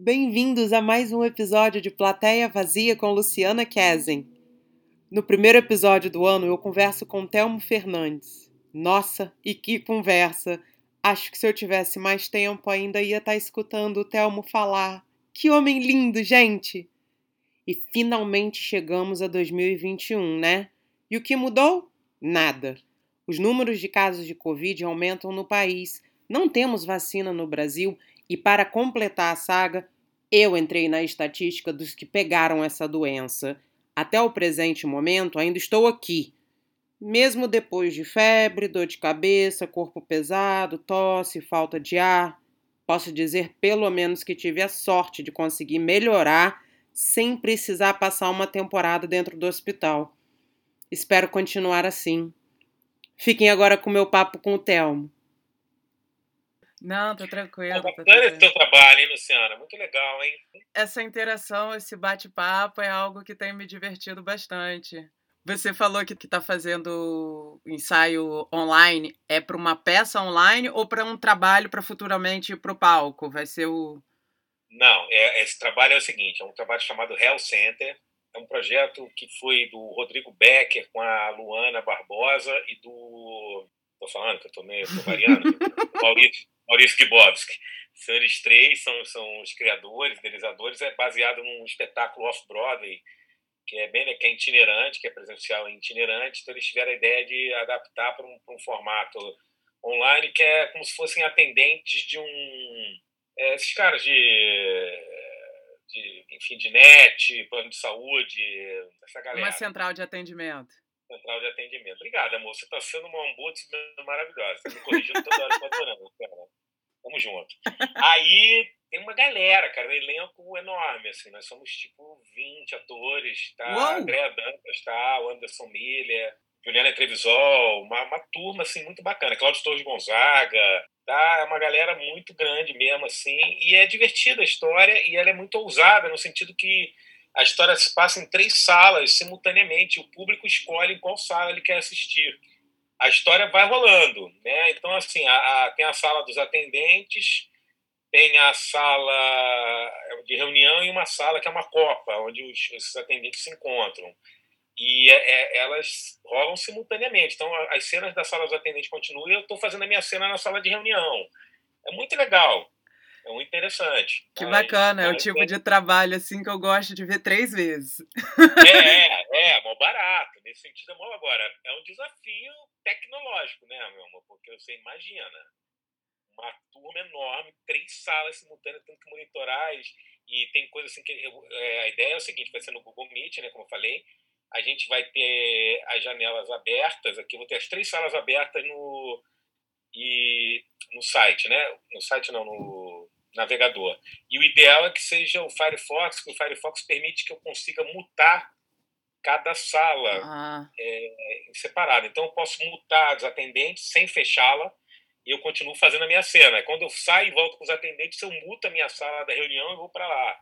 Bem-vindos a mais um episódio de Plateia Vazia com Luciana Kezen. No primeiro episódio do ano, eu converso com Telmo Fernandes. Nossa, e que conversa! Acho que se eu tivesse mais tempo ainda ia estar tá escutando o Telmo falar. Que homem lindo, gente! E finalmente chegamos a 2021, né? E o que mudou? Nada. Os números de casos de Covid aumentam no país. Não temos vacina no Brasil e para completar a saga, eu entrei na estatística dos que pegaram essa doença. Até o presente momento, ainda estou aqui. Mesmo depois de febre, dor de cabeça, corpo pesado, tosse, falta de ar, posso dizer pelo menos que tive a sorte de conseguir melhorar sem precisar passar uma temporada dentro do hospital. Espero continuar assim. Fiquem agora com meu papo com o Telmo. Não, tô tranquilo. Tá bacana esse teu trabalho, hein, Luciana? Muito legal, hein? Essa interação, esse bate-papo é algo que tem me divertido bastante. Você falou que está fazendo ensaio online. É para uma peça online ou para um trabalho para futuramente ir para o palco? Vai ser o. Não, é, esse trabalho é o seguinte: é um trabalho chamado Hell Center. É um projeto que foi do Rodrigo Becker com a Luana Barbosa e do. Estou falando que eu estou meio tô variando. Maurício, Maurício Gibowski. São eles três, são, são os criadores, idealizadores. É baseado num espetáculo off-Broadway, que é bem que é itinerante, que é presencial e itinerante. Então, eles tiveram a ideia de adaptar para um, um, formato online, que é como se fossem atendentes de um. É, esses caras de, de. enfim, de net, plano de saúde, essa galera. Uma central de atendimento central de atendimento. Obrigado, amor. Você está sendo uma ombudsman maravilhosa. Você me corrigindo toda hora, adorando, cara. Tamo junto. Aí tem uma galera, cara, um elenco enorme, assim. Nós somos tipo 20 atores, tá? Uou! Andréa Dantas, tá? O Anderson Miller, Juliana Trevisol, uma, uma turma, assim, muito bacana. Cláudio Torres Gonzaga, tá? É uma galera muito grande mesmo, assim. E é divertida a história e ela é muito ousada, no sentido que a história se passa em três salas simultaneamente. O público escolhe em qual sala ele quer assistir. A história vai rolando, né? Então, assim, a, a, tem a sala dos atendentes, tem a sala de reunião e uma sala que é uma copa, onde os, esses atendentes se encontram. E é, é, elas rolam simultaneamente. Então, as cenas da sala dos atendentes continuam e eu estou fazendo a minha cena na sala de reunião. É muito legal. É muito interessante. Que mas, bacana, é o tipo é... de trabalho assim que eu gosto de ver três vezes. É, é, é, mó barato. Nesse sentido é mó agora. É um desafio tecnológico, né, meu amor? Porque você imagina uma turma enorme, três salas simultâneas, tendo que monitorar e tem coisa assim que é, a ideia é o seguinte, vai ser no Google Meet, né, como eu falei, a gente vai ter as janelas abertas aqui, vou ter as três salas abertas no e no site, né? No site não, no navegador. E o ideal é que seja o Firefox, que o Firefox permite que eu consiga mutar cada sala ah. é, separada. Então eu posso mutar os atendentes sem fechá-la e eu continuo fazendo a minha cena. Quando eu saio e volto com os atendentes, eu muto a minha sala da reunião e vou para lá.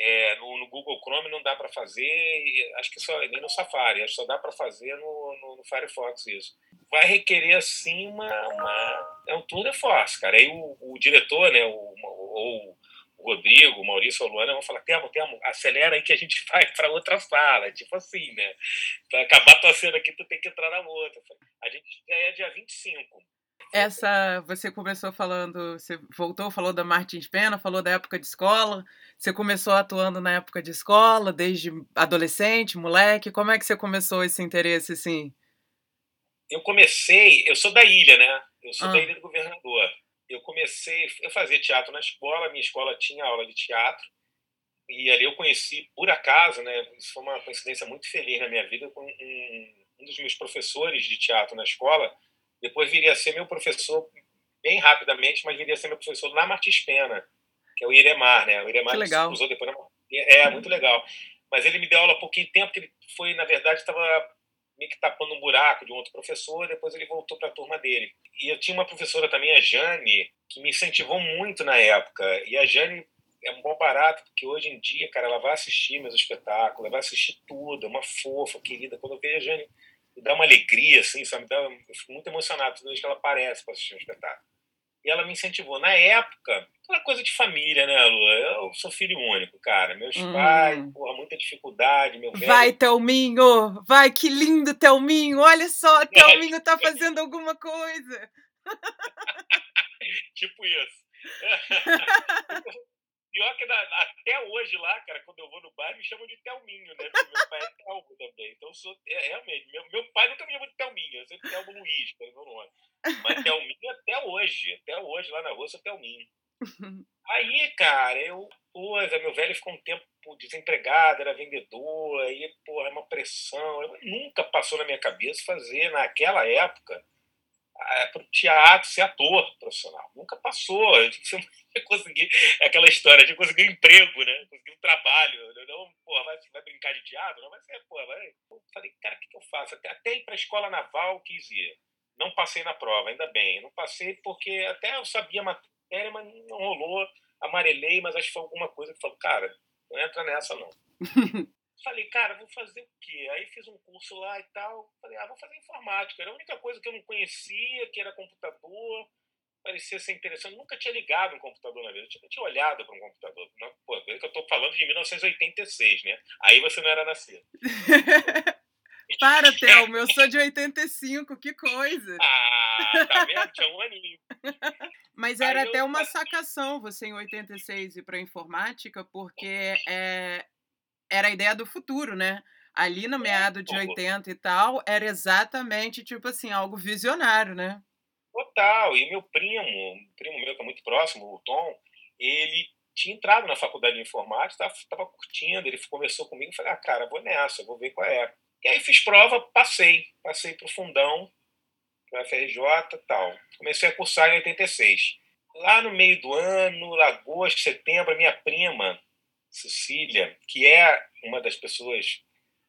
É, no, no, Google Chrome não dá para fazer, acho que só nem no Safari, acho que só dá para fazer no, no, no, Firefox isso. Vai requerer assim uma, uma é um tour de force, cara. Aí o, o diretor, né, o, ou o Rodrigo, o Maurício ou Luana vão falar: Temo, Temo, acelera aí que a gente vai para outra sala. Tipo assim, né? Para acabar tua cena aqui, tu tem que entrar na outra. A gente já é dia 25. Essa, você começou falando, você voltou, falou da Martins Pena, falou da época de escola. Você começou atuando na época de escola, desde adolescente, moleque. Como é que você começou esse interesse, assim? Eu comecei, eu sou da ilha, né? Eu sou ah. da ilha do governador eu comecei, eu fazia teatro na escola, minha escola tinha aula de teatro, e ali eu conheci, por acaso, né, isso foi uma coincidência muito feliz na minha vida, com um, um dos meus professores de teatro na escola, depois viria a ser meu professor, bem rapidamente, mas viria a ser meu professor na Martins Pena, que é o Iremar, né, o Iremar que legal. usou depois na... É, muito legal. Mas ele me deu aula há pouquinho tempo, que ele foi, na verdade, estava meio que tapando um buraco de um outro professor, depois ele voltou para a turma dele. E eu tinha uma professora também, a Jane, que me incentivou muito na época. E a Jane é um bom barato, porque hoje em dia, cara, ela vai assistir meus espetáculos, ela vai assistir tudo, é uma fofa, querida. Quando eu vejo a Jane, me dá uma alegria, assim, sabe? Me dá, eu fico muito emocionado toda vez que ela aparece para assistir um espetáculo. E ela me incentivou. Na época, aquela coisa de família, né, Lua? Eu sou filho único, cara. Meus hum. pais, porra, muita dificuldade. Meu velho... Vai, Thelminho! Vai, que lindo, Thelminho! Olha só, Thelminho tá fazendo alguma coisa. tipo isso. Que na, até hoje lá, cara, quando eu vou no bar, me chamam de Telminho, né? Porque meu pai é Telmo também. Então, sou, é, realmente, meu, meu pai nunca me chamou de Telminho, eu sempre Telmo Luiz, que é meu nome. Mas Telminho até hoje, até hoje, lá na rua, sou Telminho. Aí, cara, eu, pô, meu velho ficou um tempo desempregado, era vendedor, aí, porra, é uma pressão. Eu, nunca passou na minha cabeça fazer, naquela época, para o teatro ser ator profissional. Nunca passou. Eu tinha conseguir aquela história de conseguir um emprego, né? Conseguir um trabalho. Não, porra, vai, vai brincar de teatro? Não vai ser, porra, vai. Eu falei, cara, o que, que eu faço? Até, até ir para a escola naval quis ir. Não passei na prova, ainda bem. Não passei porque até eu sabia a matéria, mas não rolou. Amarelei, mas acho que foi alguma coisa que falou, cara, não entra nessa não. Falei, cara, vou fazer o quê? Aí fiz um curso lá e tal. Falei, ah, vou fazer informática. Era a única coisa que eu não conhecia, que era computador. Parecia ser interessante. Nunca tinha ligado um computador na vida. Eu tinha, tinha olhado para um computador. Não, pô, é que eu estou falando de 1986, né? Aí você não era nascido. Para, Thelma, eu sou de 85, que coisa. Ah, tá vendo? Tinha um aninho. Mas era até eu... uma sacação você em 86 ir para informática, porque é, era a ideia do futuro, né? Ali no é, meado de 80 e tal, era exatamente, tipo assim, algo visionário, né? Total. E meu primo, um primo meu que é muito próximo, o Tom, ele tinha entrado na faculdade de informática, estava curtindo, ele conversou comigo e falei, ah, cara, vou nessa, vou ver qual é. E aí fiz prova, passei, passei para o fundão, para a FRJ e tal. Comecei a cursar em 86. Lá no meio do ano, agosto, setembro, a minha prima, Cecília, que é uma das pessoas.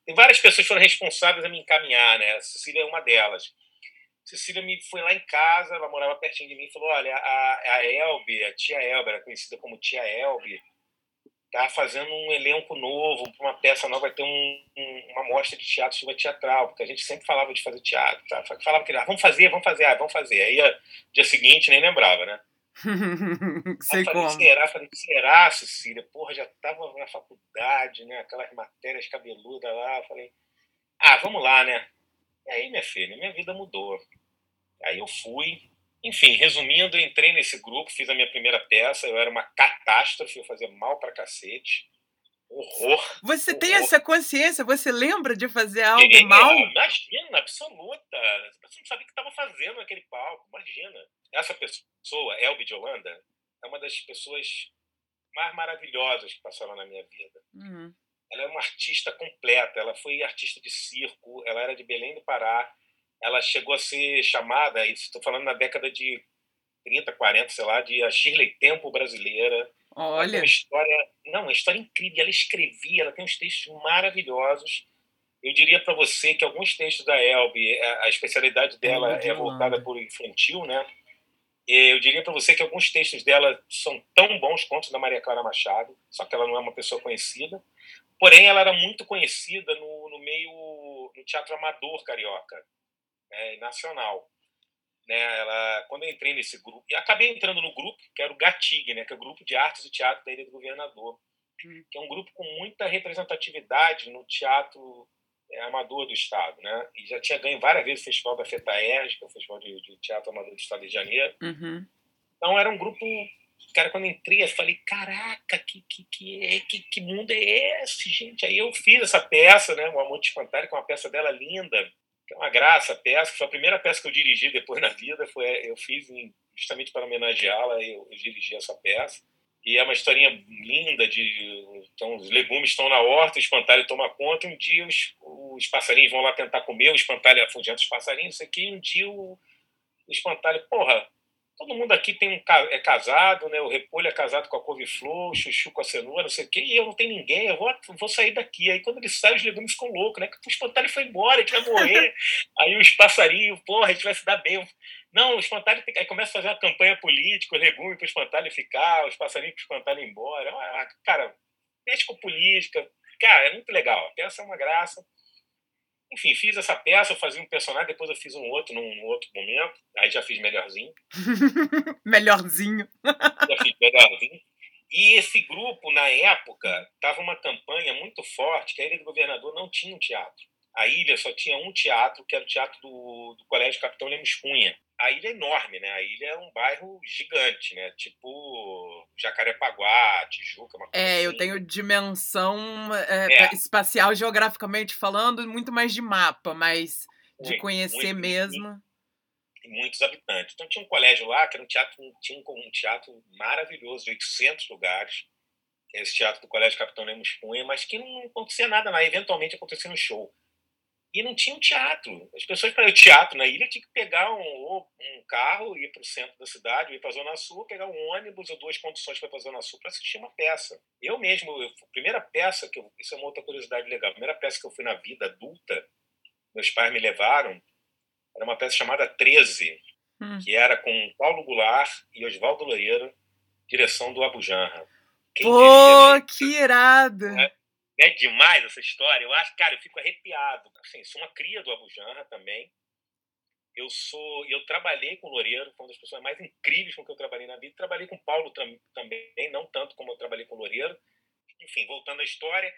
Tem várias pessoas foram responsáveis a me encaminhar, né? A Cecília é uma delas. Cecília me foi lá em casa, ela morava pertinho de mim e falou: Olha, a, a Elbe, a tia Elbe, era conhecida como tia Elbe, tá fazendo um elenco novo uma peça nova, vai ter um, um, uma mostra de teatro sobre teatral, porque a gente sempre falava de fazer teatro, tá? falava que ah, vamos fazer, vamos fazer, ah, vamos fazer. Aí, dia seguinte, nem lembrava, né? Sei eu falei, como. será? Falei, será, Cecília? Porra, já tava na faculdade, né? Aquelas matérias cabeludas lá. Falei, ah, vamos lá, né? E aí, minha filha, minha vida mudou. Aí eu fui. Enfim, resumindo, entrei nesse grupo, fiz a minha primeira peça. Eu era uma catástrofe, eu fazia mal pra cacete. Horror. Você horror. tem essa consciência? Você lembra de fazer algo Queria, mal? Imagina, absoluta. Você não sabia o que estava fazendo naquele palco. Imagina. Essa pessoa, Elbe de Holanda, é uma das pessoas mais maravilhosas que passaram na minha vida. Uhum. Ela é uma artista completa. Ela foi artista de circo. Ela era de Belém do Pará. Ela chegou a ser chamada, estou falando na década de 30, 40, sei lá, de a Shirley Tempo brasileira. Olha. uma história, não, uma história incrível. Ela escrevia, ela tem uns textos maravilhosos. Eu diria para você que alguns textos da Elbe, a especialidade dela é, é voltada por infantil, né? Eu diria para você que alguns textos dela são tão bons quanto os da Maria Clara Machado, só que ela não é uma pessoa conhecida. Porém, ela era muito conhecida no, no meio no teatro amador carioca, né, nacional. Né, ela, quando eu entrei nesse grupo, e acabei entrando no grupo, que era o GATIG, né, que é o Grupo de Artes e Teatro da Ilha do Governador, hum. que é um grupo com muita representatividade no teatro é, amador do Estado, né? E já tinha ganho várias vezes o Festival da FETAERG, que é o Festival de, de, Teatro Amador do Estado de Janeiro. Uhum. Então era um grupo. Cara, quando eu entrei, eu falei: caraca, que, que, que, que, que mundo é esse, gente? Aí eu fiz essa peça, né? O Amor de Espantalho, que é uma peça dela linda, que é uma graça peça. Foi a primeira peça que eu dirigi depois na vida. Foi, eu fiz em, justamente para homenageá-la, eu, eu dirigi essa peça. E é uma historinha linda de então os legumes estão na horta, o espantalho toma conta, um dia os, os passarinhos vão lá tentar comer, o espantalho afugenta os passarinhos, isso aqui, um dia o, o espantalho, porra, todo mundo aqui tem um, é casado, né? O repolho é casado com a couve-flor, o chuchu com a cenoura, não sei o quê, e eu não tenho ninguém, eu vou, vou sair daqui. Aí quando ele sai, os legumes ficam loucos, né? O espantalho foi embora, a gente vai morrer. Aí os passarinhos, porra, a gente vai se dar bem. Não, o espantalho tem... aí começa a fazer uma campanha política, o legume para o espantalho ficar, os passarinhos para o espantalho ir embora. Ah, cara, mexe com política. Cara, é muito legal. A peça é uma graça. Enfim, fiz essa peça, eu fazia um personagem, depois eu fiz um outro num, num outro momento, aí já fiz melhorzinho. melhorzinho. já fiz melhorzinho. E esse grupo, na época, estava uma campanha muito forte, que a Ilha do Governador não tinha um teatro. A ilha só tinha um teatro, que era o teatro do, do Colégio Capitão Lemos Cunha. A ilha é enorme, né? A ilha é um bairro gigante, né? Tipo Jacarepaguá, Tijuca, uma coisa É, assim. eu tenho dimensão é, É. espacial, geograficamente falando, muito mais de mapa, mas de Muito, conhecer muito, mesmo. e muitos habitantes. Então tinha um colégio lá que era um teatro, tinha um, um teatro maravilhoso, de 800 lugares, esse teatro do Colégio Capitão Lemos Cunha, mas que não acontecia nada lá, eventualmente acontecia um show. E não tinha um teatro. As pessoas para ao teatro na ilha tinham que pegar um, um carro, ir para o centro da cidade, ir para a Zona Sul, pegar um ônibus ou duas conduções para ir para a Zona Sul para assistir uma peça. Eu mesmo, eu, a primeira peça, que eu, isso é uma outra curiosidade legal, a primeira peça que eu fui na vida adulta, meus pais me levaram, era uma peça chamada 13, Hum. que era com Paulo Goulart e Oswaldo Loureiro, direção do Abu Janra. Quem Pô, diria, né? que irado! É. É demais essa história. Eu acho, cara, eu fico arrepiado. Assim, sou uma cria do Abu Janra também. Eu sou, eu trabalhei com o Loureiro, foi uma das pessoas mais incríveis com que eu trabalhei na vida. Trabalhei com o Paulo tam- também, não tanto como eu trabalhei com o Loureiro. Enfim, voltando à história.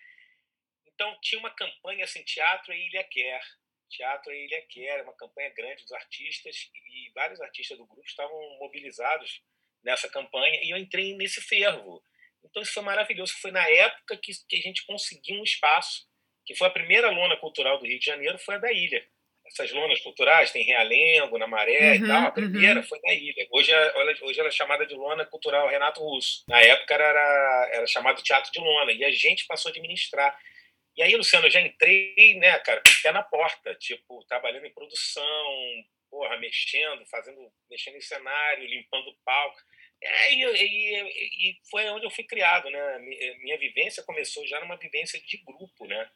Então tinha uma campanha assim, Teatro e Ilha Quer. Teatro e Ilha Quer, uma campanha grande dos artistas e vários artistas do grupo estavam mobilizados nessa campanha e eu entrei nesse fervo. Então isso foi maravilhoso. Foi na época que, que a gente conseguiu um espaço, que foi a primeira lona cultural do Rio de Janeiro, foi a da ilha. Essas lonas culturais, tem Realengo, na Maré Uhum, e tal. A uhum. primeira foi na ilha. Hoje, é- olha- hoje ela é chamada de lona cultural Renato Russo. Na época era, era, era chamado Teatro de Lona. E a gente passou a administrar. E aí, Luciano, eu já entrei, né, cara, com o pé na porta, tipo, trabalhando em produção, porra, mexendo, fazendo, mexendo em cenário, limpando o palco. É, e, e- e foi onde eu fui criado, né? Mi- Minha vivência começou já numa vivência de grupo, né?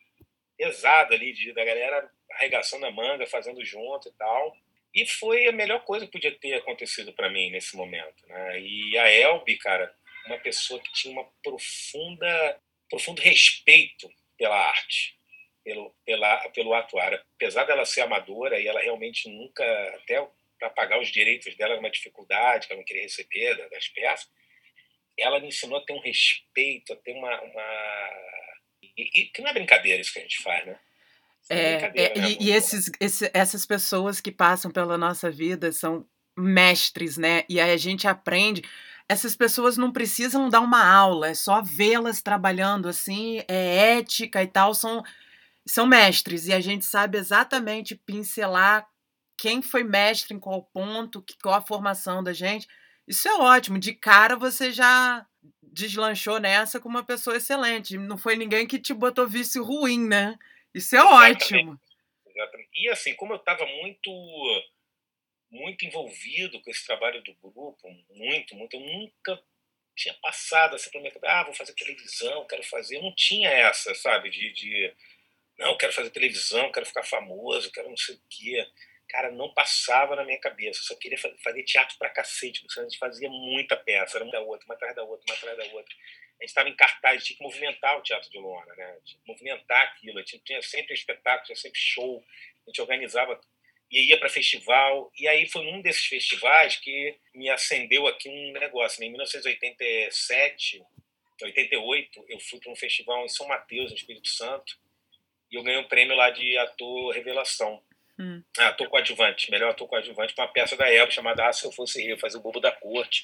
Pesada ali, de, da galera arregaçando a manga, fazendo junto e tal. E foi a melhor coisa que podia ter acontecido para mim nesse momento, né? E a Elbi, cara, uma pessoa que tinha uma profunda, profundo respeito pela arte, pelo, pela, pelo atuar. Apesar dela ser amadora e ela realmente nunca, até para pagar os direitos dela era uma dificuldade que ela não queria receber da- das peças, ela me ensinou a ter um respeito, a ter uma. uma... E, e que não é brincadeira isso que a gente faz, né? É, brincadeira, é, né, e, e esses, esse- essas pessoas que passam pela nossa vida são mestres, né? E aí a gente aprende. Essas pessoas não precisam dar uma aula, é só vê-las trabalhando assim, é ética e tal, são, são mestres. E a gente sabe exatamente pincelar quem foi mestre em qual ponto, que- qual a formação da gente. Isso é ótimo. De cara você já deslanchou nessa com uma pessoa excelente. Não foi ninguém que te botou vício ruim, né? Isso é Exatamente. ótimo. Exatamente. E assim, como eu estava muito muito envolvido com esse trabalho do grupo, muito, muito, eu nunca tinha passado assim pela minha cabeça, ah, vou fazer televisão, quero fazer, eu não tinha essa, sabe, de, de não, quero fazer televisão, quero ficar famoso, quero não sei o quê. Cara, não passava na minha cabeça, eu só queria fazer, teatro pra cacete, porque a gente fazia muita peça, era uma da outra, uma atrás da outra, uma atrás da outra. A gente estava em cartaz, tinha que movimentar o teatro de lona, né? Tinha que movimentar aquilo, tinha, tinha sempre espetáculo, tinha sempre show, a gente organizava e ia para festival. E aí foi num desses festivais que me acendeu aqui um negócio. Né? Em 1987, 88, eu fui para um festival em São Mateus, no Espírito Santo, e eu ganhei um prêmio lá de ator revelação. Hum. Ah, ator coadjuvante, melhor ator coadjuvante, para uma peça da Elba chamada Ah, Se Eu Fosse Eu, fazer o Bobo da Corte.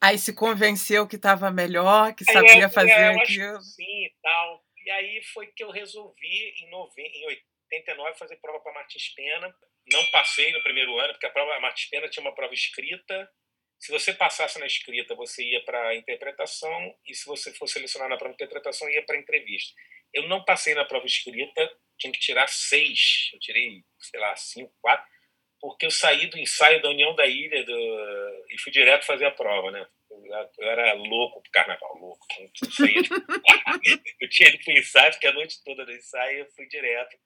Aí se convenceu que estava melhor, que Aí sabia eu- fazer eu acho aquilo. Sim e tal. E aí foi que eu resolvi, em, nove... em 89, fazer prova para Martins Pena. Não passei no primeiro ano, porque a prova a Martins Pena tinha uma prova escrita. Se você passasse na escrita, você ia para a interpretação, e se você fosse selecionado na prova de interpretação, ia para a entrevista. Eu não passei na prova escrita, tinha que tirar seis. Eu tirei, sei lá, cinco, quatro, porque eu saí do ensaio da União da Ilha do... e fui direto fazer a prova, né? Eu, era louco pro carnaval, louco. Eu, tipo, eu tinha ido pro ensaio, fiquei a noite toda no ensaio, eu fui direto.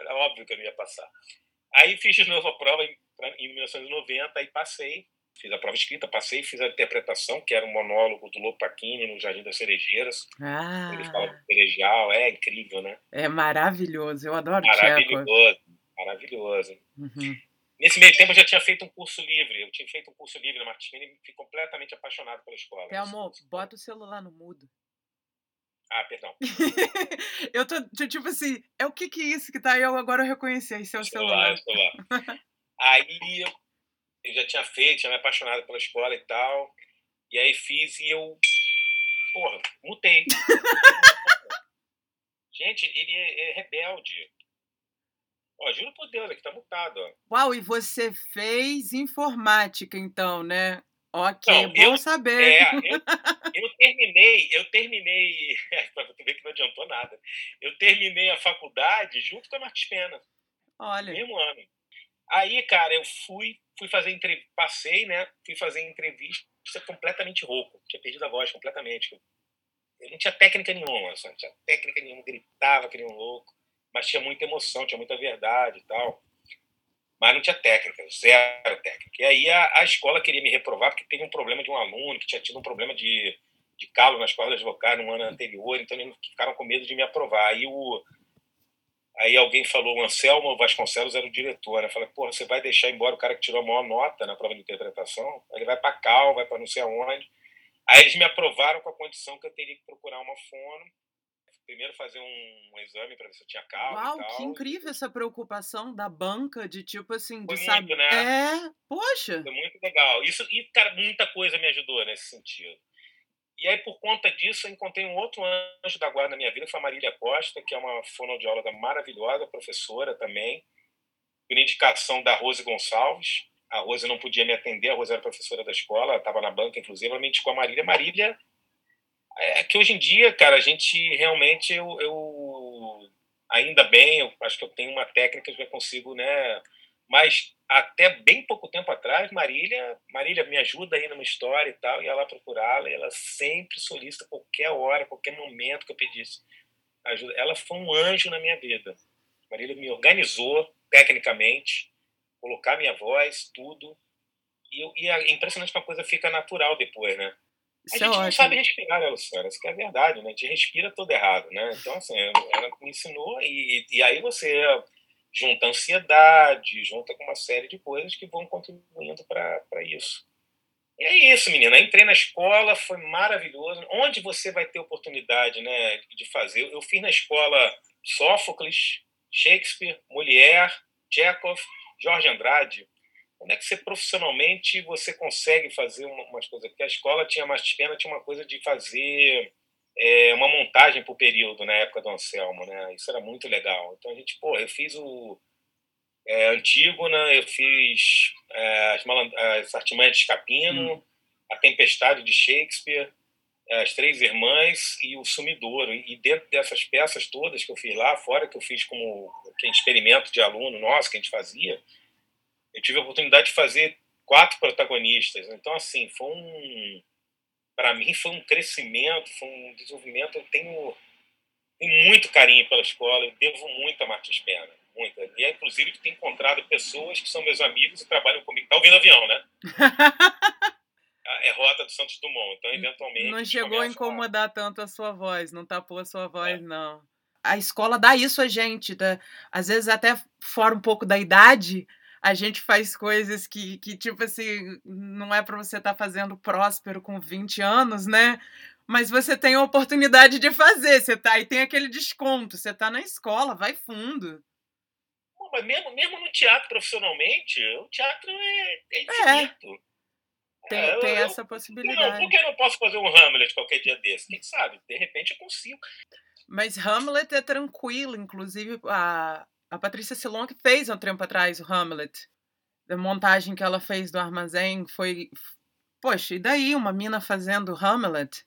Era óbvio que eu não ia passar. Aí fiz de novo a prova em, em 1990, aí passei. Fiz a prova escrita, passei, fiz a interpretação, que era um monólogo do Lopakini no Jardim das Cerejeiras. Ah. Ele fala do cerejal, é incrível, né? É maravilhoso, eu adoro Maravilhoso, maravilhoso. Uhum. Nesse meio tempo eu já tinha feito um curso livre, eu tinha feito um curso livre na Martins e fiquei completamente apaixonado pela escola. Amor, bota o celular no mudo. Ah, perdão. eu tô, tipo assim, é o que que é isso que tá aí? Eu agora reconheci, esse é o celular. celular. celular. aí eu já tinha feito, tinha me apaixonado pela escola e tal. E aí fiz e eu, porra, mutei. Gente, ele é, é rebelde. Ó, juro por Deus, aqui tá mutado, ó. Uau, e você fez informática, então, né? Ok, Não, bom eu- saber. É, eu, eu terminei, eu terminei, pra tu ver que não adiantou nada. Eu terminei a faculdade junto com a Martins Pena. Olha, mesmo ano. Aí, cara, eu fui, fui fazer entrevista, passei, né? Fui fazer entrevista completamente rouco, tinha perdido a voz completamente. Eu não tinha técnica nenhuma, sabe? não tinha técnica nenhuma, gritava que nem um louco, mas tinha muita emoção, tinha muita verdade e tal. Mas não tinha técnica, zero técnica. E aí a, a escola queria me reprovar porque teve um problema de um aluno que tinha tido um problema de, de calo nas cordas vocais no ano anterior, então eles ficaram com medo de me aprovar. Aí o, Aí alguém falou, o Anselmo Vasconcelos era o diretor? Eu falei, porra, você vai deixar embora o cara que tirou a maior nota na prova de interpretação? Ele vai para Cal, vai para não sei aonde. Aí eles me aprovaram com a condição que eu teria que procurar uma fono. Primeiro fazer um, um exame para ver se eu tinha calo uau, que incrível essa preocupação da banca de tipo assim, de Foi saber. muito, né? É, poxa. Foi muito legal. Isso, e, cara, muita coisa me ajudou nesse sentido. E aí, por conta disso, eu encontrei um outro anjo da guarda na minha vida, que foi a Marília Costa, que é uma fonoaudióloga maravilhosa, professora também, por indicação da Rose Gonçalves. A Rose não podia me atender, a Rose era professora da escola, estava na banca, inclusive, ela me indicou a Marília. Marília, é que hoje em dia, cara, a gente realmente, eu, eu ainda bem, eu acho que eu tenho uma técnica que eu consigo, né? Mas até bem pouco tempo atrás, Marília, Marília me ajuda aí numa história e tal, ia lá procurá-la, e ela sempre solicita qualquer hora, qualquer momento que eu pedisse ajuda. Ela foi um anjo na minha vida. Marília me organizou tecnicamente, colocar minha voz, tudo. E, eu, e é impressionante que a coisa fica natural depois, né? A Isso é gente não ótimo. sabe respirar, né, Luciana? Isso que é verdade, né? A gente respira todo errado, né? Então, assim, ela me ensinou e, e aí você junta ansiedade, junta com uma série de coisas que vão contribuindo para isso. E é isso, menina. Entrei na escola, foi maravilhoso. Onde você vai ter oportunidade né, de fazer? Eu fiz na escola Sófocles, Shakespeare, Molière, Chekhov, Jorge Andrade. Onde é que você profissionalmente você consegue fazer uma- umas coisas? Porque a escola tinha mais pena, tinha uma coisa de fazer é, uma montagem por período na época do Anselmo, né? Isso era muito legal. Então a gente, pô, eu fiz o é, Antígona, eu fiz é, as, as Artimanhas de Escapino, A Tempestade de Shakespeare, é, As Três Irmãs e O Sumidouro. E dentro dessas peças todas que eu fiz lá, fora que eu fiz como experimento de aluno nosso que a gente fazia, eu tive a oportunidade de fazer quatro protagonistas. Então, assim, foi um. Para mim, foi um crescimento, foi um desenvolvimento. Eu tenho, tenho muito carinho pela escola, eu devo muito a Martins Pena. Muita. E, é, inclusive, tenho encontrado pessoas que são meus amigos e trabalham comigo. Tá ouvindo avião, né? É rota do Santos Dumont. Então, eventualmente. Não chegou a incomodar tanto a sua voz, não tapou a sua É. voz, não. A escola dá isso a gente, tá? às vezes até fora um pouco da idade, a gente faz coisas que, que tipo assim, não é para você estar fazendo próspero com 20 anos, né? Mas você tem a oportunidade de fazer, você tá aí tem aquele desconto, você tá na escola, vai fundo. Pô, mas mesmo, mesmo no teatro profissionalmente, o teatro é, é infinito. Tem, É, tem eu- essa que não? possibilidade. Por que eu não posso fazer um Hamlet qualquer dia desse? Quem sabe? De repente eu consigo. Mas Hamlet é tranquilo, inclusive a, a Patrícia Silon que fez há um tempo atrás o Hamlet. A montagem que ela fez do armazém foi. Poxa, e daí uma mina fazendo Hamlet?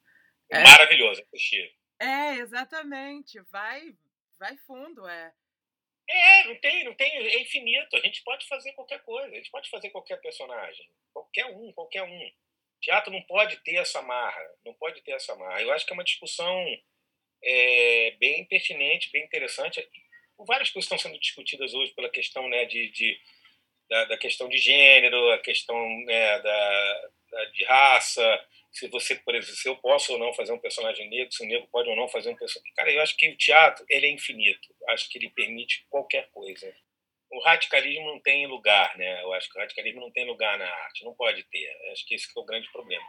É. Maravilhoso assistir. É, exatamente. Vai, vai fundo, é. É, não tem, não tem, é infinito. A gente pode fazer qualquer coisa, a gente pode fazer qualquer personagem. Qualquer um, qualquer um. Teatro não pode ter essa marra, não pode ter essa marra. Eu acho que é uma discussão é, bem pertinente, bem interessante. Várias coisas estão sendo discutidas hoje pela questão né, de, de da, da questão de gênero, a questão né, da, da, de raça, se você, por exemplo, se eu posso ou não fazer um personagem negro, se o negro pode ou não fazer um personagem. Cara, eu acho que o teatro ele é infinito. Acho que ele permite qualquer coisa. O radicalismo não tem lugar, né? Eu acho que o radicalismo não tem lugar na arte, não pode ter. Eu acho que esse que é o grande problema.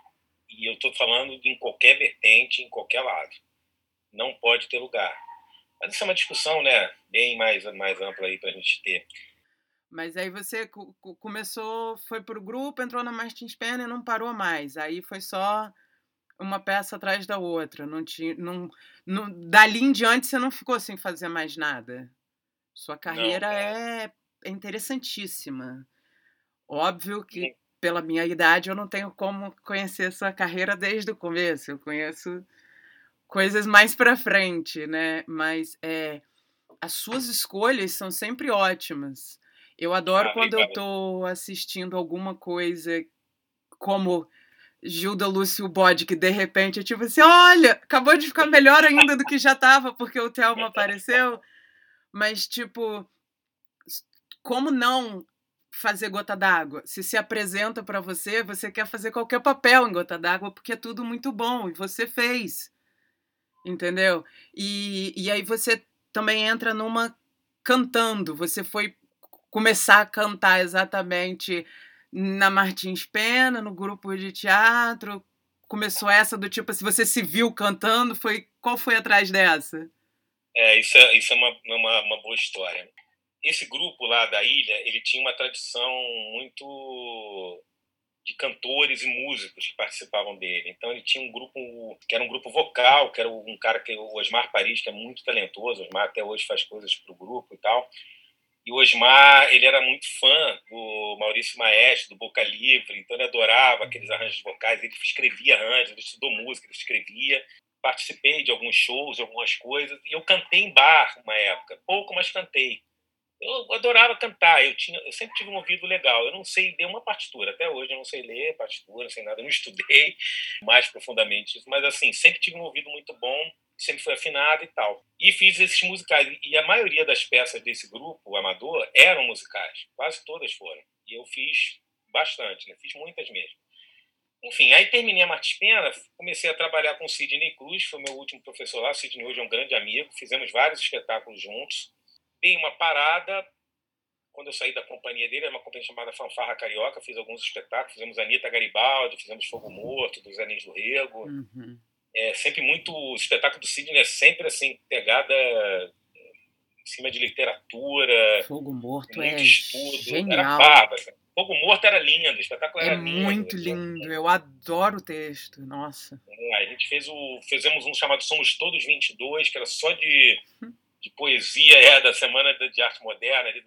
E eu estou falando em qualquer vertente, em qualquer lado. Não pode ter lugar. Mas isso é uma discussão, né? Bem mais mais ampla aí para a gente ter. Mas aí você começou, foi pro grupo, entrou na Martins Pena e não parou mais. Aí foi só uma peça atrás da outra. Não tinha, não, não, dali em diante você não ficou sem fazer mais nada. Sua carreira não, é. é interessantíssima. Óbvio que pela minha idade eu não tenho como conhecer sua carreira desde o começo. Eu conheço coisas mais para frente, né? Mas é, as suas escolhas são sempre ótimas. Eu adoro ah, quando eu tô assistindo alguma coisa como Gilda Lúcio Bode, que de repente eu tipo assim, olha, acabou de ficar melhor ainda do que já estava, porque o Thelma apareceu. Mas, tipo, como não fazer gota d'água? Se se apresenta para você, você quer fazer qualquer papel em gota d'água, porque é tudo muito bom, e você fez. Entendeu? E, e aí você também entra numa cantando, você foi começar a cantar exatamente na Martins Pena, no grupo de teatro? Começou essa do tipo, se assim, você se viu cantando, foi qual foi atrás dessa? É, isso é, isso é uma, uma, uma boa história. Esse grupo lá da ilha, ele tinha uma tradição muito de cantores e músicos que participavam dele. Então ele tinha um grupo que era um grupo vocal, que era um cara que o Osmar Paris, que é muito talentoso, o Osmar até hoje faz coisas para o grupo e tal. E o Osmar, ele era muito fã do Maurício Maestro, do Boca Livre, então ele adorava aqueles arranjos vocais, ele escrevia arranjos, ele estudou música, ele escrevia. Participei de alguns shows, algumas coisas, e eu cantei em bar uma época, pouco, mas cantei. Eu adorava cantar, eu, tinha, eu sempre tive um ouvido legal. Eu não sei ler uma partitura, até hoje eu não sei ler partitura, não sei nada, eu não estudei mais profundamente isso, mas assim, sempre tive um ouvido muito bom sempre foi afinado e tal. E fiz esses musicais. E a maioria das peças desse grupo, Amador, eram musicais. Quase todas foram. E eu fiz bastante, né? fiz muitas mesmo. Enfim, aí terminei a Martins Pena, comecei a trabalhar com o Sidney Cruz, foi meu último professor lá. O Sidney hoje é um grande amigo, fizemos vários espetáculos juntos. Dei uma parada, quando eu saí da companhia dele, era uma companhia chamada Fanfarra Carioca, fiz alguns espetáculos, fizemos Anitta Garibaldi, fizemos Fogo Morto, dos Anéis do Rego. Uhum é sempre muito. O espetáculo do Sidney é sempre assim, pegada em cima de literatura. Fogo Morto é estudo. Genial. Era. Fogo Morto era lindo, o espetáculo é era lindo. muito lindo, eu adoro o texto, nossa. É, a gente fez o, fizemos um chamado Somos Todos 22, que era só de, de poesia é, da Semana de Arte Moderna, ali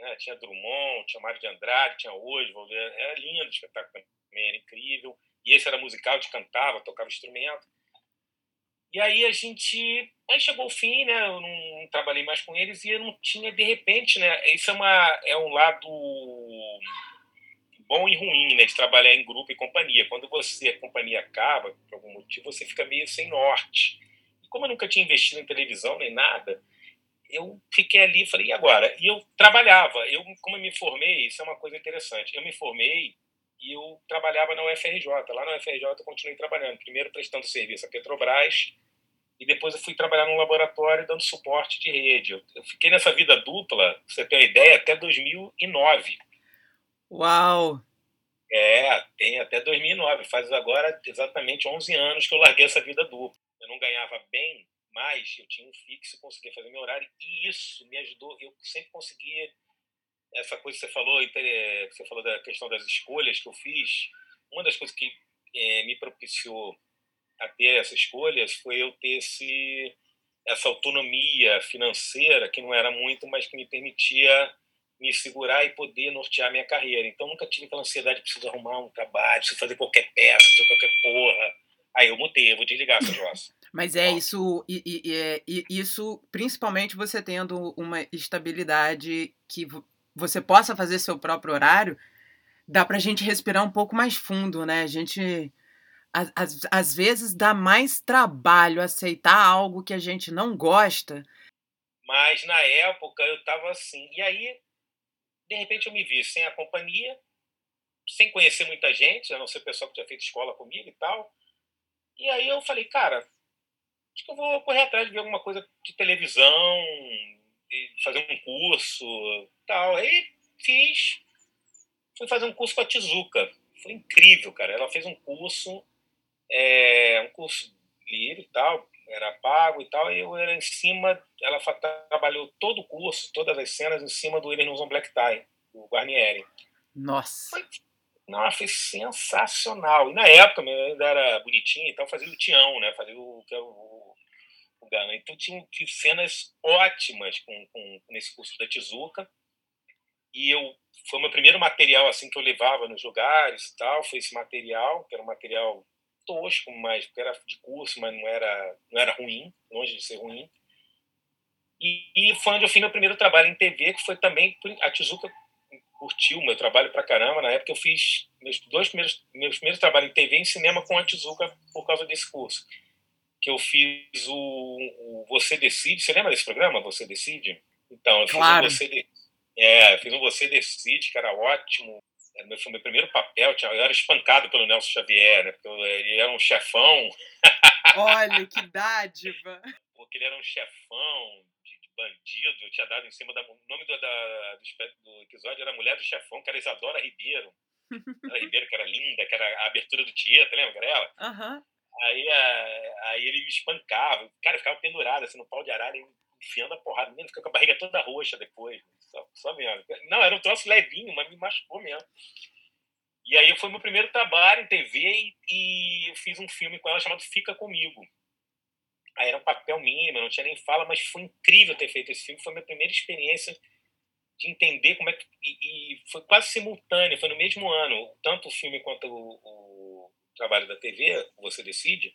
né, tinha Drummond, tinha Mário de Andrade, tinha Oswald, era lindo o espetáculo também, era incrível. E esse era musical, a gente cantava, tocava instrumento. E aí a gente. Aí chegou o fim, né? Eu não, não, trabalhei mais com eles e eu não tinha, de repente, né? Isso é, uma, é um lado bom e ruim, né? De trabalhar em grupo e companhia. Quando você, a companhia acaba, por algum motivo, você fica meio sem norte. E como eu nunca tinha investido em televisão nem nada, eu fiquei ali e falei, e agora? E eu trabalhava. Eu, como eu me formei, isso é uma coisa interessante. Eu me formei e eu trabalhava na UFRJ. Lá na UFRJ eu continuei trabalhando, primeiro prestando serviço à Petrobras e depois eu fui trabalhar num laboratório dando suporte de rede. Eu, fiquei nessa vida dupla, pra você ter uma ideia, até 2009. Uau! É, tem até 2009. Faz agora exatamente 11 anos que eu larguei essa vida dupla. Eu não ganhava bem, mas eu tinha um fixo, conseguia fazer meu horário e isso me ajudou. Eu sempre conseguia essa coisa que você falou, que você falou da questão das escolhas que eu fiz, uma das coisas que é, me propiciou a ter essas escolhas foi eu ter esse, essa autonomia financeira, que não era muito, mas que me permitia me segurar e poder nortear minha carreira. Então, nunca tive aquela ansiedade, preciso arrumar um trabalho, preciso fazer qualquer peça, preciso qualquer porra. Aí eu mutei, eu vou desligar essa jossa. Mas é isso, e, e, é, e, isso, principalmente você tendo uma estabilidade que você possa fazer seu próprio horário, dá para a gente respirar um pouco mais fundo, né? A gente às, às vezes dá mais trabalho aceitar algo que a gente não gosta. Mas na época eu tava assim. E aí de repente eu me vi sem a companhia, sem conhecer muita gente, a não ser o pessoal que tinha feito escola comigo e tal. E aí eu falei, cara, acho que eu vou correr atrás de ver alguma coisa de televisão, fazer um curso tal. Aí fiz, fui fazer um curso com a Tizuka. Foi incrível, cara. Ela fez um curso, é, um curso livre e tal, era pago e tal, e eu era em cima, ela trabalhou todo o curso, todas as cenas em cima do Eles on Black Tie, do Guarnieri. Nossa! Foi, não, foi sensacional. E na época, eu ainda era bonitinho e tal, fazia o Tião, né? Fazia o, o, o, o Gana. Então tinha, tinha cenas ótimas com, com, nesse curso da Tizuka. E eu foi o meu primeiro material assim que eu levava nos lugares e tal, foi esse material, que era um material tosco, mas era de curso, mas não era, não era ruim, longe de ser ruim. E, e foi onde eu fiz meu primeiro trabalho em TV, que foi também a Tizuka curtiu o meu trabalho pra caramba. Na época eu fiz meus dois primeiros meus primeiros trabalhos em TV e em cinema com a Tizuka por causa desse curso. Que eu fiz o, o Você Decide. Você lembra desse programa, Você Decide? Então, eu claro. fiz o Você Decide. É, eu fiz um Você Decide, que era ótimo meu, foi meu primeiro papel, eu era espancado pelo Nelson Xavier, né? Porque ele era um chefão. Olha, que dádiva! Porque ele era um chefão bandido, eu tinha dado em cima da. O nome do, da, do, episódio era Mulher do Chefão, que era Isadora Ribeiro. Era Ribeiro, que era linda, que era a abertura do Tieta, lembra que era ela? Uhum. Aí, aí ele me espancava, cara, eu ficava pendurado assim, no pau de arara, enfiando a porrada, ele ficava com a barriga toda roxa depois. Só, só mesmo. Não, era um troço levinho, mas me machucou mesmo. E aí foi meu primeiro trabalho em TV e, e eu fiz um filme com ela chamado Fica Comigo. Era um papel mínimo, não tinha nem fala, mas foi incrível ter feito esse filme. Foi a minha primeira experiência de entender como é que. E, e foi quase simultâneo, foi no mesmo ano, tanto o filme quanto o, o trabalho da TV, Você Decide.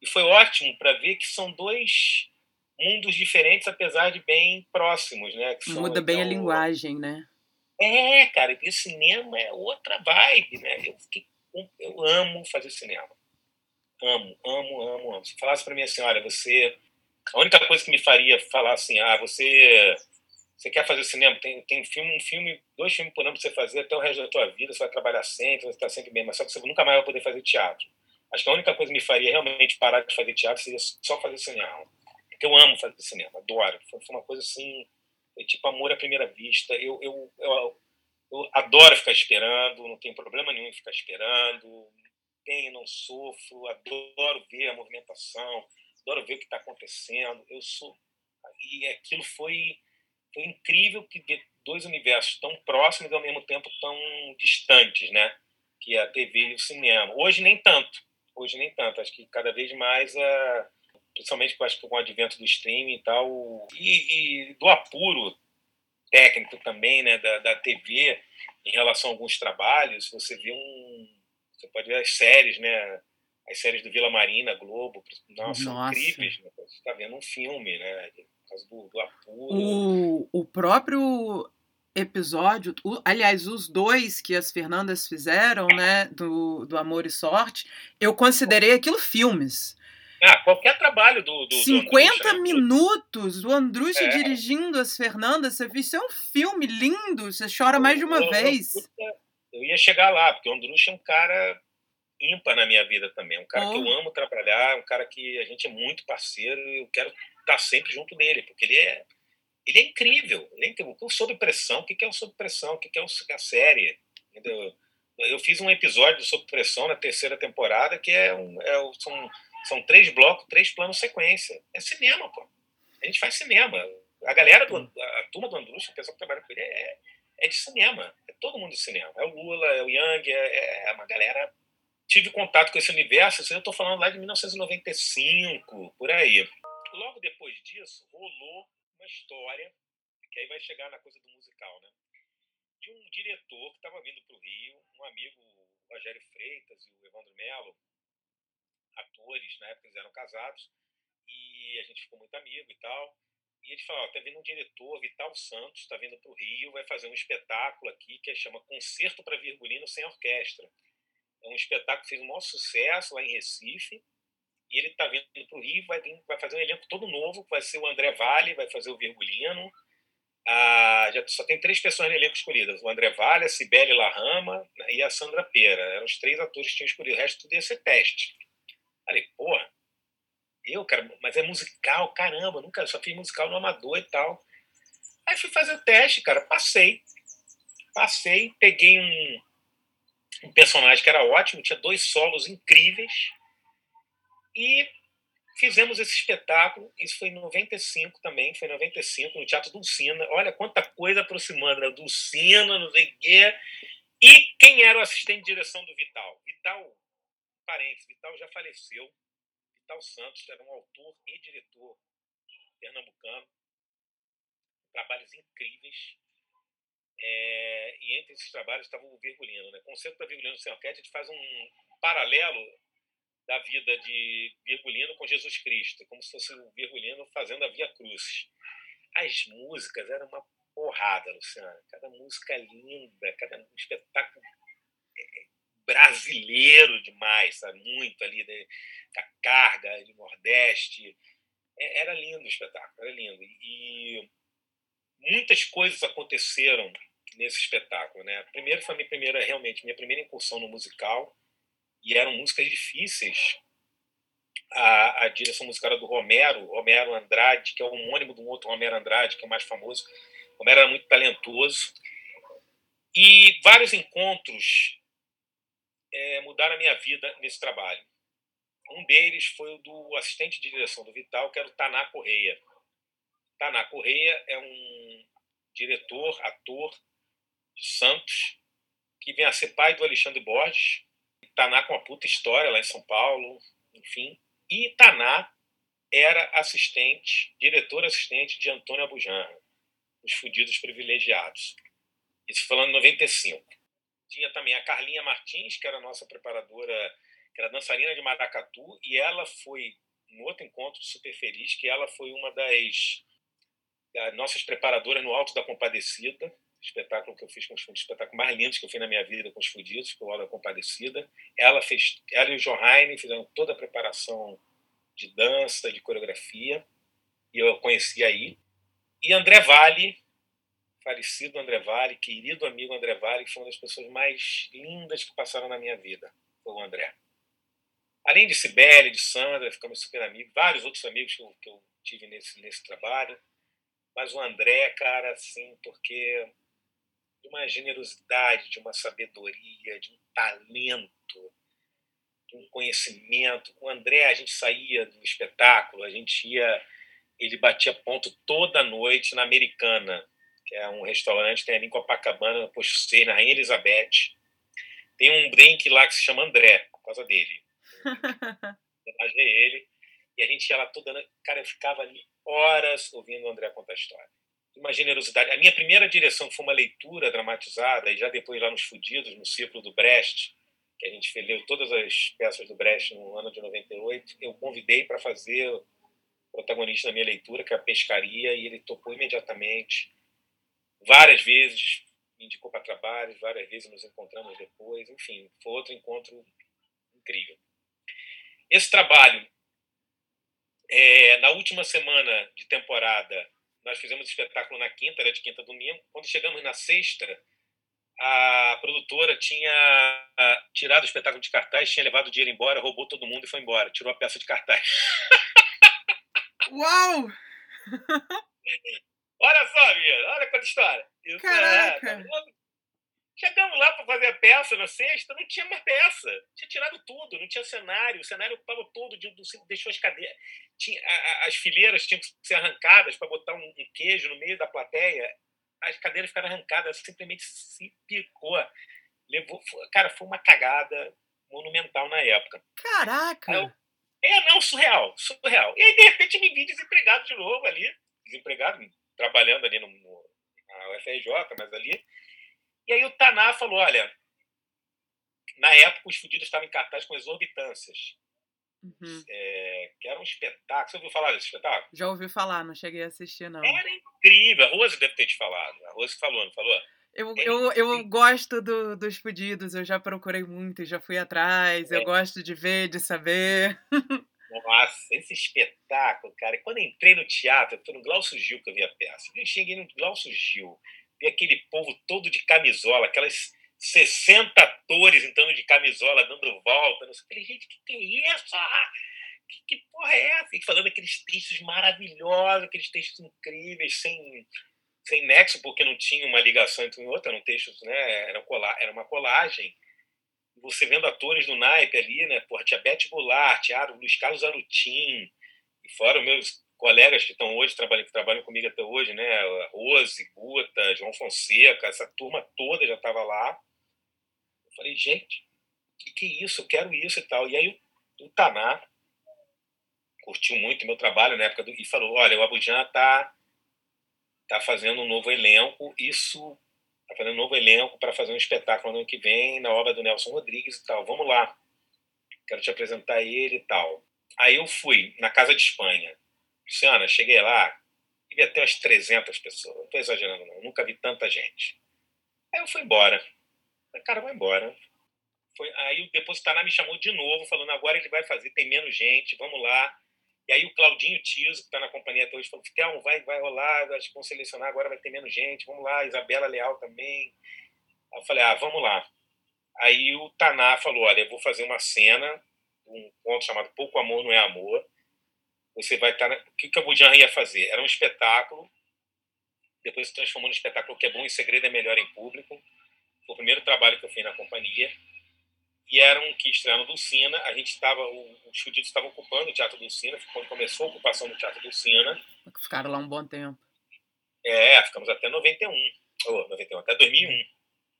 E foi ótimo para ver que são dois mundos diferentes, apesar de bem próximos, né? São, Muda bem então, a linguagem, né? É, cara, e o cinema é outra vibe, né? Eu, eu amo fazer cinema. Amo, amo, amo, amo. Se falasse para mim assim, olha, você... A única coisa que me faria falar assim, ah, você... Você quer fazer cinema? Tem, tem filme, um filme, dois filmes por ano para você fazer até o resto da tua vida. Você vai trabalhar sempre, você está sempre bem, mas só que você nunca mais vai poder fazer teatro. Acho que a única coisa que me faria realmente parar de fazer teatro seria só fazer cinema porque eu amo fazer cinema, adoro. Foi, uma coisa assim, tipo amor à primeira vista. Eu, eu, eu, eu, adoro ficar esperando, não tem problema nenhum em ficar esperando. Tenho, não sofro, adoro ver a movimentação, adoro ver o que está acontecendo. Eu sou. E aquilo foi, foi incrível que dois universos tão próximos e ao mesmo tempo tão distantes, né? Que é a TV e o cinema. Hoje nem tanto. Hoje nem tanto. Acho que cada vez mais a principalmente acho que com o advento do streaming e tal, e, e do apuro técnico também, né, da, da TV em relação a alguns trabalhos, você vê um, você pode ver as séries, né, as séries do Vila Marina, Globo, nossa, são incríveis, né? você está vendo um filme, né, por causa do, do apuro. O, o próprio episódio, o, aliás, os dois que as Fernandas fizeram, né, do, do Amor e Sorte, eu considerei aquilo filmes. Ah, qualquer trabalho do. do 50 do né? minutos do Andrucha é. dirigindo as Fernandas, você viu? Isso é um filme lindo, você chora mais de uma eu, vez. Eu, ia chegar lá, porque o Andrucha é um cara ímpar na minha vida também. Um cara oh. que eu amo trabalhar, um cara que a gente é muito parceiro e eu quero estar sempre junto dele, porque ele é. Ele é incrível. Ele é incrível. O Sob Pressão, o que é o Sob Pressão? O que é a série? Entendeu? Eu fiz um episódio Sob Pressão na terceira temporada que é um, é, são são três blocos, três planos sequência. É cinema, pô. A gente faz cinema. A galera, do, a turma do Andrus, o pessoal que trabalha com ele, é, é de cinema. É todo mundo de cinema. É o Lula, é o Yang, é, é uma galera. Tive contato com esse universo, eu estou falando lá de 1995, por aí. Logo depois disso, rolou uma história, que aí vai chegar na coisa do musical, né? De um diretor que estava vindo para o Rio, um amigo, o Rogério Freitas e o Evandro Melo, atores, na época eles eram casados, e a gente ficou muito amigo e tal. E eles falaram: tá vindo um diretor, Vital Santos, está vindo para o Rio, vai fazer um espetáculo aqui que chama Concerto para Virgulino Sem Orquestra. É um espetáculo que fez um maior sucesso lá em Recife. E ele está vindo para o Rio, vai, vai fazer um elenco todo novo, vai ser o André Vale, vai fazer o Virgulino. Ah, já só tem três pessoas no elenco escolhidas: o André Vale, a Cibele Larrama e a Sandra Pera. Eram os três atores que tinham escolhido. O resto tudo ia ser teste. Falei, porra, eu, cara, mas é musical, caramba, nunca só fiz musical no amador e tal. Aí fui fazer o teste, cara, passei. Passei, peguei um, um personagem que era ótimo, tinha dois solos incríveis. E fizemos esse espetáculo, isso foi em 95 também, foi em 95, no Teatro Dulcina. Olha quanta coisa aproximando, né? Dulcina, não sei o quê. E quem era o assistente de direção do Vital? Vital, parênteses, Vital já faleceu. Vital Santos era um autor e diretor pernambucano. Trabalhos incríveis. É, e entre esses trabalhos estava o Virgulino. Né? O conceito da Virgulino Sem Orquestra, a gente faz um paralelo da vida de Virgulino com Jesus Cristo, como se fosse o Virgulino fazendo a Via Cruz. As músicas eram uma porrada, Luciana. Cada música linda, cada espetáculo é, brasileiro demais, sabe? Muito ali, né? a carga do Nordeste. É, era lindo o espetáculo, era lindo. E muitas coisas aconteceram nesse espetáculo, né? Primeiro foi minha primeira, realmente, minha primeira incursão no musical e eram músicas difíceis. A, a direção musical era do Romero, Romero Andrade, que é o homônimo de um outro Romero Andrade, que é o mais famoso. Romero era muito talentoso. E vários encontros é, mudaram a minha vida nesse trabalho. Um deles foi o do assistente de direção do Vital, que era o Taná Correia. Taná Correia é um diretor, ator de Santos, que vem a ser pai do Alexandre Borges, Taná com uma puta história lá em São Paulo, enfim. E Taná era assistente, diretor assistente de Antônio Abujanra, Os Fudidos Privilegiados. Isso falando em 95. Tinha também a Carlinha Martins, que era a nossa preparadora, que era dançarina de Maracatu, e ela foi, um outro encontro super feliz, que ela foi uma das, das nossas preparadoras no Alto da Compadecida, espetáculo que eu fiz com os fudidos, espetáculo mais lindo que eu fiz na minha vida com os fudidos, que é o Hora Compadecida. Ela fez, ela e o Johaine fizeram toda a preparação de dança, de coreografia, e eu conheci aí. E André Vale, falecido André Vale, querido amigo André Vale, que foi uma das pessoas mais lindas que passaram na minha vida, foi o André. Além de Sibeli, de Sandra, ficamos super amigos, vários outros amigos que eu, que eu tive nesse, nesse trabalho. Mas o André, cara, assim, porque de uma generosidade, de uma sabedoria, de um talento, de um conhecimento. O André, a gente saía do espetáculo, a gente ia, ele batia ponto toda noite na Americana, que é um restaurante tem ali em Copacabana, no Posto C, na Rainha Elizabeth. Tem um drink lá que se chama André, por causa dele. homenagem ele. E a gente ia lá toda. Cara, eu ficava ali horas ouvindo o André contar a história uma generosidade. A minha primeira direção foi uma leitura dramatizada, e já depois lá nos Fudidos, no ciclo do Brecht, que a gente leu todas as peças do Brecht no ano de 98, eu convidei para fazer protagonista da minha leitura, que é a pescaria, e ele topou imediatamente. Várias vezes me indicou para trabalhos, várias vezes nos encontramos depois, enfim, foi outro encontro incrível. Esse trabalho, é, na última semana de temporada, nós fizemos espetáculo na quinta, era de quinta a domingo. Quando chegamos na sexta, a produtora tinha tirado o espetáculo de cartaz, tinha levado o dinheiro embora, roubou todo mundo e foi embora. Tirou a peça de cartaz. Uau! olha só, minha, olha quanta história. Isso Caraca! É, tá Chegamos lá para fazer a peça na sexta, não tinha mais peça. Tinha tirado tudo, não tinha cenário. O cenário ocupava todo, deixou as cadeiras. Tinha, a, as fileiras tinham que ser arrancadas para botar um, um, queijo no meio da plateia. As cadeiras ficaram arrancadas, simplesmente se picou. Levou, foi, cara, foi uma cagada monumental na época. Caraca! Eu, é, não, surreal, surreal. E aí, de repente, me vi desempregado de novo ali. Desempregado, trabalhando ali no, no na UFRJ, mas ali e aí o Taná falou: olha, na época os fudidos estavam em cartaz com exorbitâncias. Uhum. É, que era um espetáculo. Você ouviu falar desse espetáculo? Já ouvi falar, não cheguei a assistir, não. Era incrível. A Rose deve ter te falado. A Rose falou, não falou? Eu, eu, eu gosto do, dos pedidos, eu já procurei muito, já fui atrás, é. eu gosto de ver, de saber. Nossa, esse espetáculo, cara. Quando entrei no teatro, foi no Glaucio Gil que eu vi a peça. Eu cheguei no Glaucio Gil, vi aquele povo todo de camisola, aquelas 60 atores entrando de camisola, dando volta. Não sei. Falei, gente, que que é isso? Que, que porra é essa? E falando aqueles textos maravilhosos, aqueles textos incríveis, sem, sem nexo, porque não tinha uma ligação entre um e outro, eram textos, né? Era, era uma colagem você vendo atores do naipe ali, né? Porra, tinha Beth Goulart, tinha Luiz Carlos Arutin, e fora meus colegas que estão hoje, trabalham, que trabalham comigo até hoje, né? Rose, Guta, João Fonseca, essa turma toda já estava lá. Eu falei, gente, que, que é isso? Eu quero isso e tal. E aí o, Taná curtiu muito meu trabalho na época do, e falou, olha, o Abujan tá, tá fazendo um novo elenco, isso Está fazendo um novo elenco para fazer um espetáculo no ano que vem, na obra do Nelson Rodrigues e tal. Vamos lá. Quero te apresentar ele e tal. Aí eu fui na Casa de Espanha. Luciana, cheguei lá, vi até umas 300 pessoas. Não estou exagerando, não. Nunca vi tanta gente. Aí eu fui embora. Falei, cara, vai embora. Foi, aí o depositário me chamou de novo, falando: agora ele vai fazer, tem menos gente, vamos lá. E aí o Claudinho Tiso, que está na companhia até hoje, falou, Fitel, vai, vai rolar, acho que vão selecionar, agora vai ter menos gente, vamos lá, Isabela Leal também. Aí eu falei, ah, vamos lá. Aí o Taná falou, olha, eu vou fazer uma cena, um conto chamado Pouco Amor Não É Amor. Você vai estar... Na... O que, que a ia fazer? Era um espetáculo, depois se transformou num espetáculo que é bom em segredo é melhor em público. Foi o primeiro trabalho que eu fiz na companhia e era um que estreia no Dulcina. A gente estava, os fudidos estavam ocupando o Teatro Dulcina, quando começou a ocupação do Teatro Dulcina. Ficaram lá um bom tempo. É, ficamos até 91, ou 91, até 2001.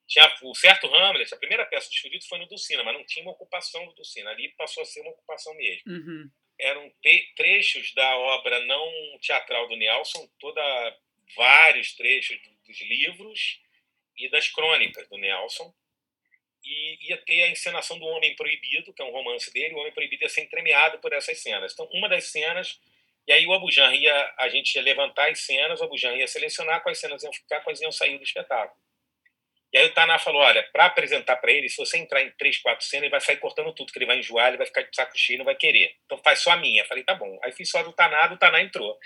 Tinha o certo Hamlet, a primeira peça dos fudidos foi no Dulcina, mas não tinha uma ocupação do Dulcina. Ali passou a ser uma ocupação mesmo. Uhum. Eram trechos da obra não teatral do Nelson, toda vários trechos dos livros e das crônicas do Nelson e ia ter a encenação do Homem Proibido, que é um romance dele, o Homem Proibido ia ser entremeado por essas cenas. Então, uma das cenas, e aí o Abujan ia, a gente ia levantar as cenas, o Abujan ia selecionar quais cenas iam ficar, quais iam sair do espetáculo. E aí o Taná falou, olha, para apresentar para ele, se você entrar em três, quatro cenas, ele vai sair cortando tudo, que ele vai enjoar, ele vai ficar de saco cheio, não vai querer. Então faz só a minha. Falei, tá bom. Aí fiz só do Taná, do Taná entrou.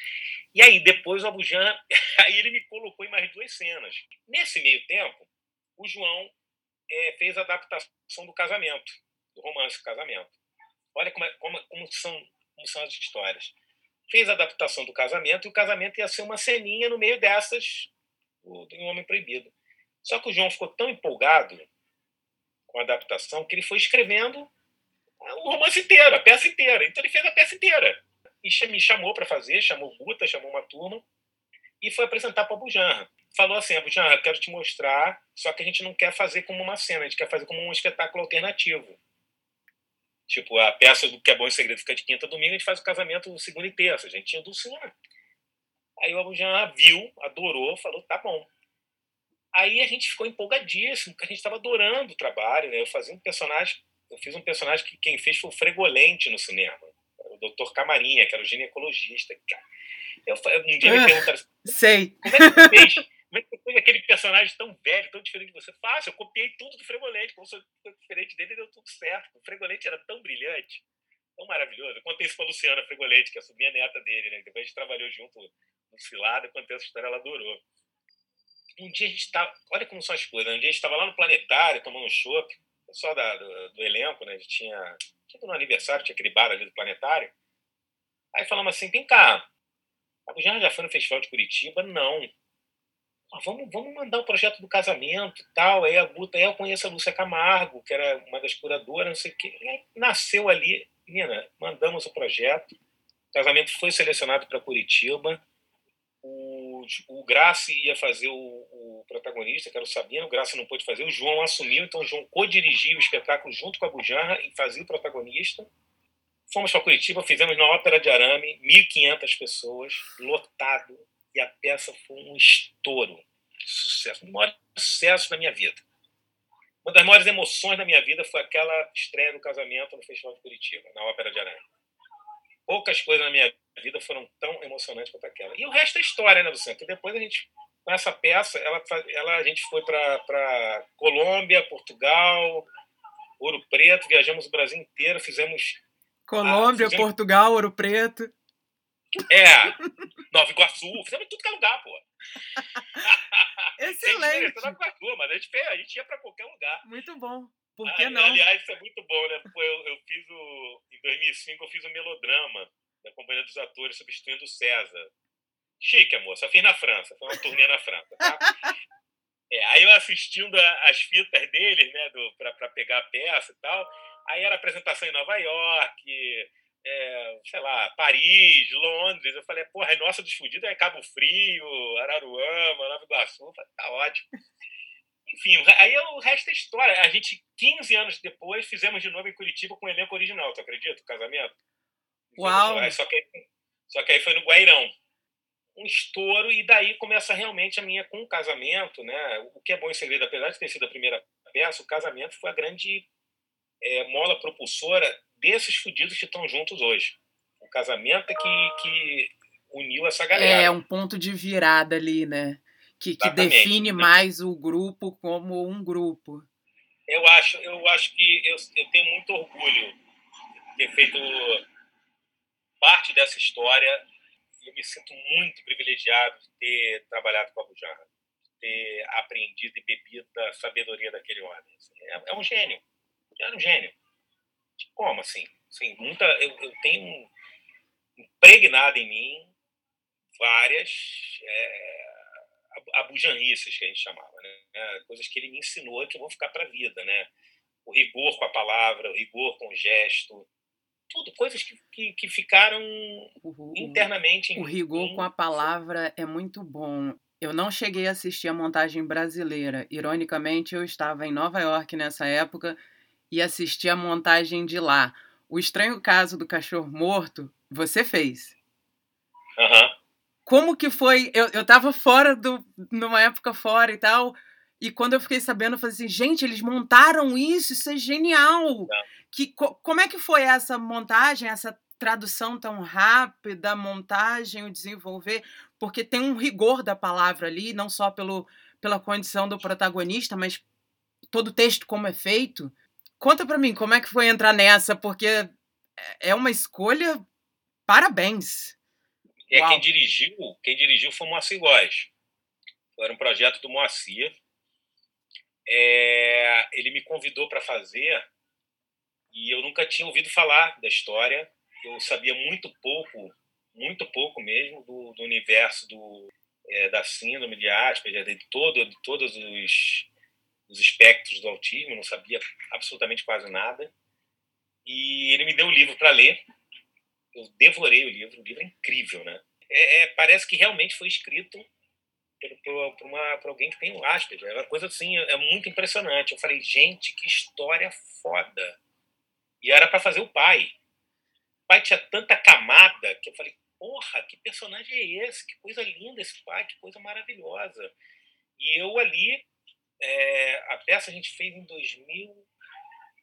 E aí, depois o Abujan, aí ele me colocou em mais duas cenas. Nesse meio tempo, o João é, fez a adaptação do casamento, do romance Casamento. Olha como, é, como, como, são, como são as histórias. Fez a adaptação do casamento e o casamento ia ser uma ceninha no meio dessas do, Homem Proibido. Só que o João ficou tão empolgado com a adaptação que ele foi escrevendo o romance inteiro, a peça inteira. Então ele fez a peça inteira. E me chamou para fazer, chamou o Guta, chamou uma turma e foi apresentar para Bujanra falou assim: Abujan, eu quero te mostrar, só que a gente não quer fazer como uma cena, a gente quer fazer como um espetáculo alternativo. Tipo, a peça do Que é Bom em Segredo fica de quinta a domingo, a gente faz o casamento segunda e terça. A gente tinha do cinema. Aí o Abujan viu, adorou, falou: tá bom. Aí a gente ficou empolgadíssimo, porque a gente estava adorando o trabalho. Né? Eu fazia um personagem, eu fiz um personagem que quem fez foi o Fregolente no cinema, o Dr. Camarinha, que era o ginecologista. Eu, um dia me ah, perguntaram assim, Sei. Como é que você fez? Como é que você aquele personagem tão velho, tão diferente de você? Fácil, eu copiei tudo do Fregolente. Como sou diferente dele, deu tudo certo. O Fregolente era tão brilhante, tão maravilhoso. Eu contei isso pra Luciana Fregolente, que é a sobrinha neta dele, né? Depois a gente trabalhou junto no Cilada, eu contei essa história, ela adorou. Um dia a gente estava. Olha como são as coisas. Né? Um dia a gente estava lá no planetário, tomando um chopp. Pessoal da, do, do, elenco, né? A gente tinha. Tinha no aniversário, tinha aquele bar ali do planetário. Aí falamos assim: vem cá, a já, já foi no Festival de Curitiba? Não. Ah, vamos, vamos mandar o projeto do casamento tal. Aí a Guta, aí eu conheço a Lúcia Camargo, que era uma das curadoras, não sei o quê. Nasceu ali, menina, mandamos o projeto. O casamento foi selecionado para Curitiba. O, o Grace ia fazer o, o, protagonista, que era o Sabino. O Grace não pôde fazer. O João assumiu, então o João co-dirigiu o espetáculo junto com a Bujanra e fazia o protagonista. Fomos para Curitiba, fizemos na Ópera de Arame, 1.500 pessoas, lotado, e a peça foi um estouro, sucesso, o maior sucesso da minha vida. Uma das maiores emoções da minha vida foi aquela estreia do casamento no Festival de Curitiba, na Ópera de Arame. Poucas coisas na minha vida foram tão emocionantes quanto aquela. E o resto é história, né, Luciano? E depois a gente, com essa peça, ela, ela, a gente foi para Colômbia, Portugal, Ouro Preto, viajamos o Brasil inteiro, fizemos Colômbia, ah, Portugal, Ouro Preto. É, Nova Iguaçu, fizemos tudo que é lugar, pô. Excelente. Nova Iguaçu, mas a gente, a gente ia para qualquer lugar. Muito bom. Por que ah, não? Aliás, isso é muito bom, né? Eu, eu fiz o. Em 2005, eu fiz o um melodrama da Companhia dos Atores, substituindo o César. Chique, amor. Só fiz na França. Foi uma turnê na França, tá? É, aí eu assistindo as fitas deles, né, para pegar a peça e tal. Aí era apresentação em Nova York, é, sei lá, Paris, Londres. Eu falei, porra, a nossa dos fudidos é Cabo Frio, Araruama, Nova Iguaçu. Eu falei, tá ótimo. Enfim, aí o resto é história. A gente, 15 anos depois, fizemos de novo em Curitiba com o elenco original, tu acredita? O casamento? Uau! Só que, só que aí foi no Guairão. Um estouro, e daí começa realmente a minha com o casamento, né? O que é bom em segredo, apesar de ter sido a primeira peça, o casamento foi a grande é, mola propulsora desses fudidos que estão juntos hoje. O casamento é que, que uniu essa galera. É um ponto de virada ali, né? Que, que define mais o grupo como um grupo. Eu acho, eu acho que eu, eu tenho muito orgulho de ter feito parte dessa história. Eu me sinto muito privilegiado de ter trabalhado com a Bujarra, de ter aprendido e bebido da sabedoria daquele homem. É, é um gênio era um gênio. Como assim? assim muita, eu, eu tenho impregnado em mim várias é, abujanrices que a gente chamava, né? É, coisas que ele me ensinou que vão ficar para a vida, né? O rigor com a palavra, o rigor com o gesto, tudo, coisas que, que, que ficaram o, internamente. O, o rigor mim. com a palavra é muito bom. Eu não cheguei a assistir a montagem brasileira. Ironicamente, eu estava em Nova York nessa época e assistir a montagem de lá. O Estranho Caso do Cachorro Morto, você fez. Uhum. Como que foi? Eu, eu tava fora do. numa época fora e tal. E quando eu fiquei sabendo, eu falei assim, gente, eles montaram isso, isso é genial. Que, co, como é que foi essa montagem, essa tradução tão rápida, montagem, o desenvolver? Porque tem um rigor da palavra ali, não só pelo, pela condição do protagonista, mas todo o texto como é feito. Conta para mim, como é que foi entrar nessa? Porque é, é uma escolha. Parabéns. É, quem dirigiu, quem dirigiu foi o Moacir Góes. Era um projeto do Moacir. É, ele me convidou para fazer e eu nunca tinha ouvido falar da história. Eu sabia muito pouco, muito pouco mesmo do, do universo do, é, da síndrome de Asperger, de, todo, de todos os os espectros do autismo, não sabia absolutamente quase nada. E ele me deu o livro para ler. Eu devorei o livro, o livro é incrível, né? É, é, parece que realmente foi escrito por, alguém que tem um Asperger. É uma coisa assim, é muito impressionante. Eu falei, gente, que história foda. E era para fazer o pai. O pai tinha tanta camada que eu falei, porra, que personagem é esse? Que coisa linda esse pai, que coisa maravilhosa. E eu ali é, a peça a gente fez em 2000.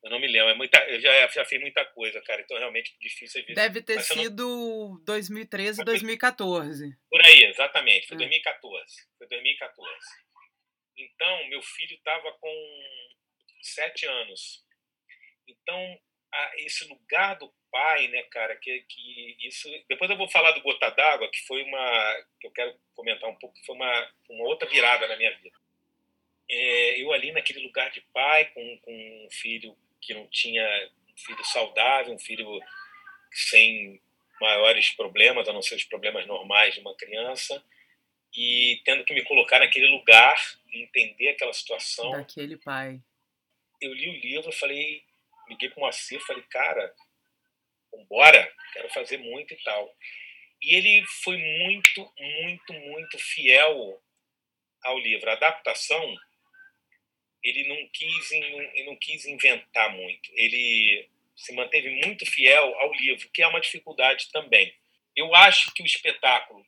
Eu não me lembro, é muita, eu já, já fiz muita coisa, cara, então é realmente difícil. Deve ter sido não... 2013, 2014. Por aí, exatamente, foi é. 2014. Foi 2014. Então, meu filho estava com sete anos. Então, a, esse lugar do pai, né, cara, que, que isso. Depois eu vou falar do Gota d'Água, que foi uma. que eu quero comentar um pouco, que foi uma, uma outra virada na minha vida é, eu ali naquele lugar de pai, com, com um filho que não tinha, um filho saudável, um filho sem maiores problemas, a não ser os problemas normais de uma criança, e tendo que me colocar naquele lugar e entender aquela situação. Daquele pai. Eu li o livro, falei, liguei para o Moacir, falei, cara, vambora, quero fazer muito e tal. E ele foi muito, muito, muito fiel ao livro. A adaptação ele não quis, ele não quis inventar muito. Ele se manteve muito fiel ao livro, que é uma dificuldade também. Eu acho que o espetáculo,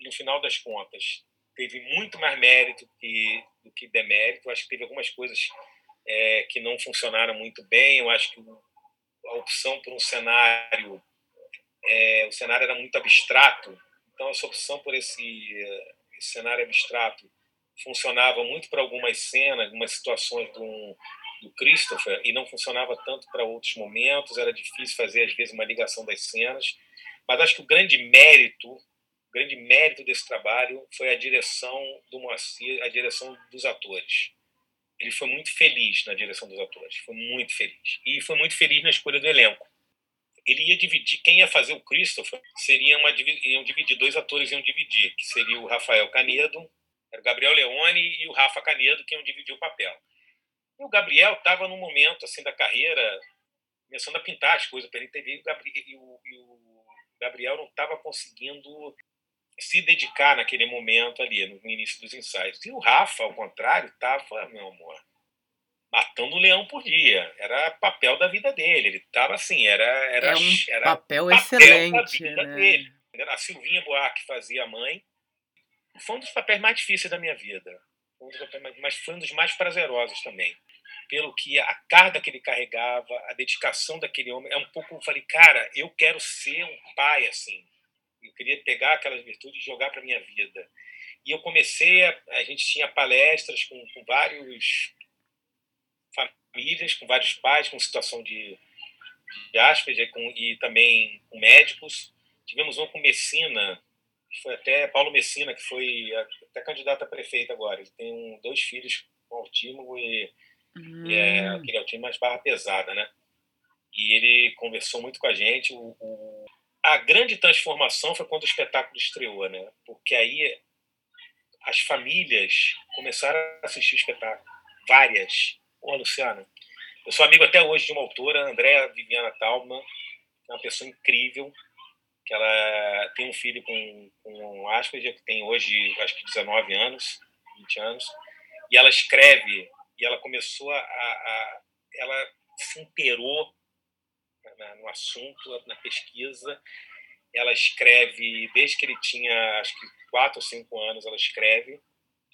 no final das contas, teve muito mais mérito que, do que demérito. Eu acho que teve algumas coisas é, que não funcionaram muito bem. Eu acho que a opção por um cenário, é, o cenário era muito abstrato. Então, essa opção por esse, esse cenário abstrato funcionava muito para algumas cenas, algumas situações um, do Christopher e não funcionava tanto para outros momentos, era difícil fazer às vezes uma ligação das cenas, mas acho que o grande mérito, o grande mérito desse trabalho foi a direção do Moacir, a direção dos atores. Ele foi muito feliz na direção dos atores, foi muito feliz. E foi muito feliz na escolha do elenco. Ele ia dividir, quem ia fazer o Christopher, seria uma, iam dividir, dois atores iam dividir, que seria o Rafael Canedo, era o Gabriel Leone e o Rafa Canedo que iam dividir o papel. E o Gabriel estava num momento assim da carreira, começando a pintar as coisas pela TV, e o, e o Gabriel não estava conseguindo se dedicar naquele momento ali, no início dos ensaios. E o Rafa, ao contrário, estava, meu amor, matando um leão por dia. Era papel da vida dele. Ele estava assim, era, era, é um era papel, papel excelente. né? Dele. A Silvinha Buarque fazia a mãe. Foi um dos papéis mais difíceis da minha vida. Mas foi um dos mais prazerosos também. Pelo que a carga que ele carregava, a dedicação daquele homem. É um pouco. Eu falei, cara, eu quero ser um pai assim. Eu queria pegar aquelas virtudes e jogar para minha vida. E eu comecei, a, a gente tinha palestras com, com vários famílias, com vários pais, com situação de, de Asperger com, e também com médicos. Tivemos um com Messina, que foi até Paulo Messina, que foi até candidato a prefeito agora. Ele tem um, dois filhos com autismo e, hum. e é hum. aquele autismo mais barra pesada, né? E ele conversou muito com a gente. O, o, a grande transformação foi quando o espetáculo estreou, né? Porque aí as famílias começaram a assistir o espetáculo. Várias. Ô, Luciana, eu sou amigo até hoje de uma autora, Andréa Viviana Talman, que é uma pessoa incrível, que ela tem um filho com, com Asperger, que tem hoje, acho que 19 anos, 20 anos, e ela escreve, e ela começou a... a ela se inteirou no assunto, na pesquisa, ela escreve, desde que ele tinha, acho que 4 ou 5 anos, ela escreve,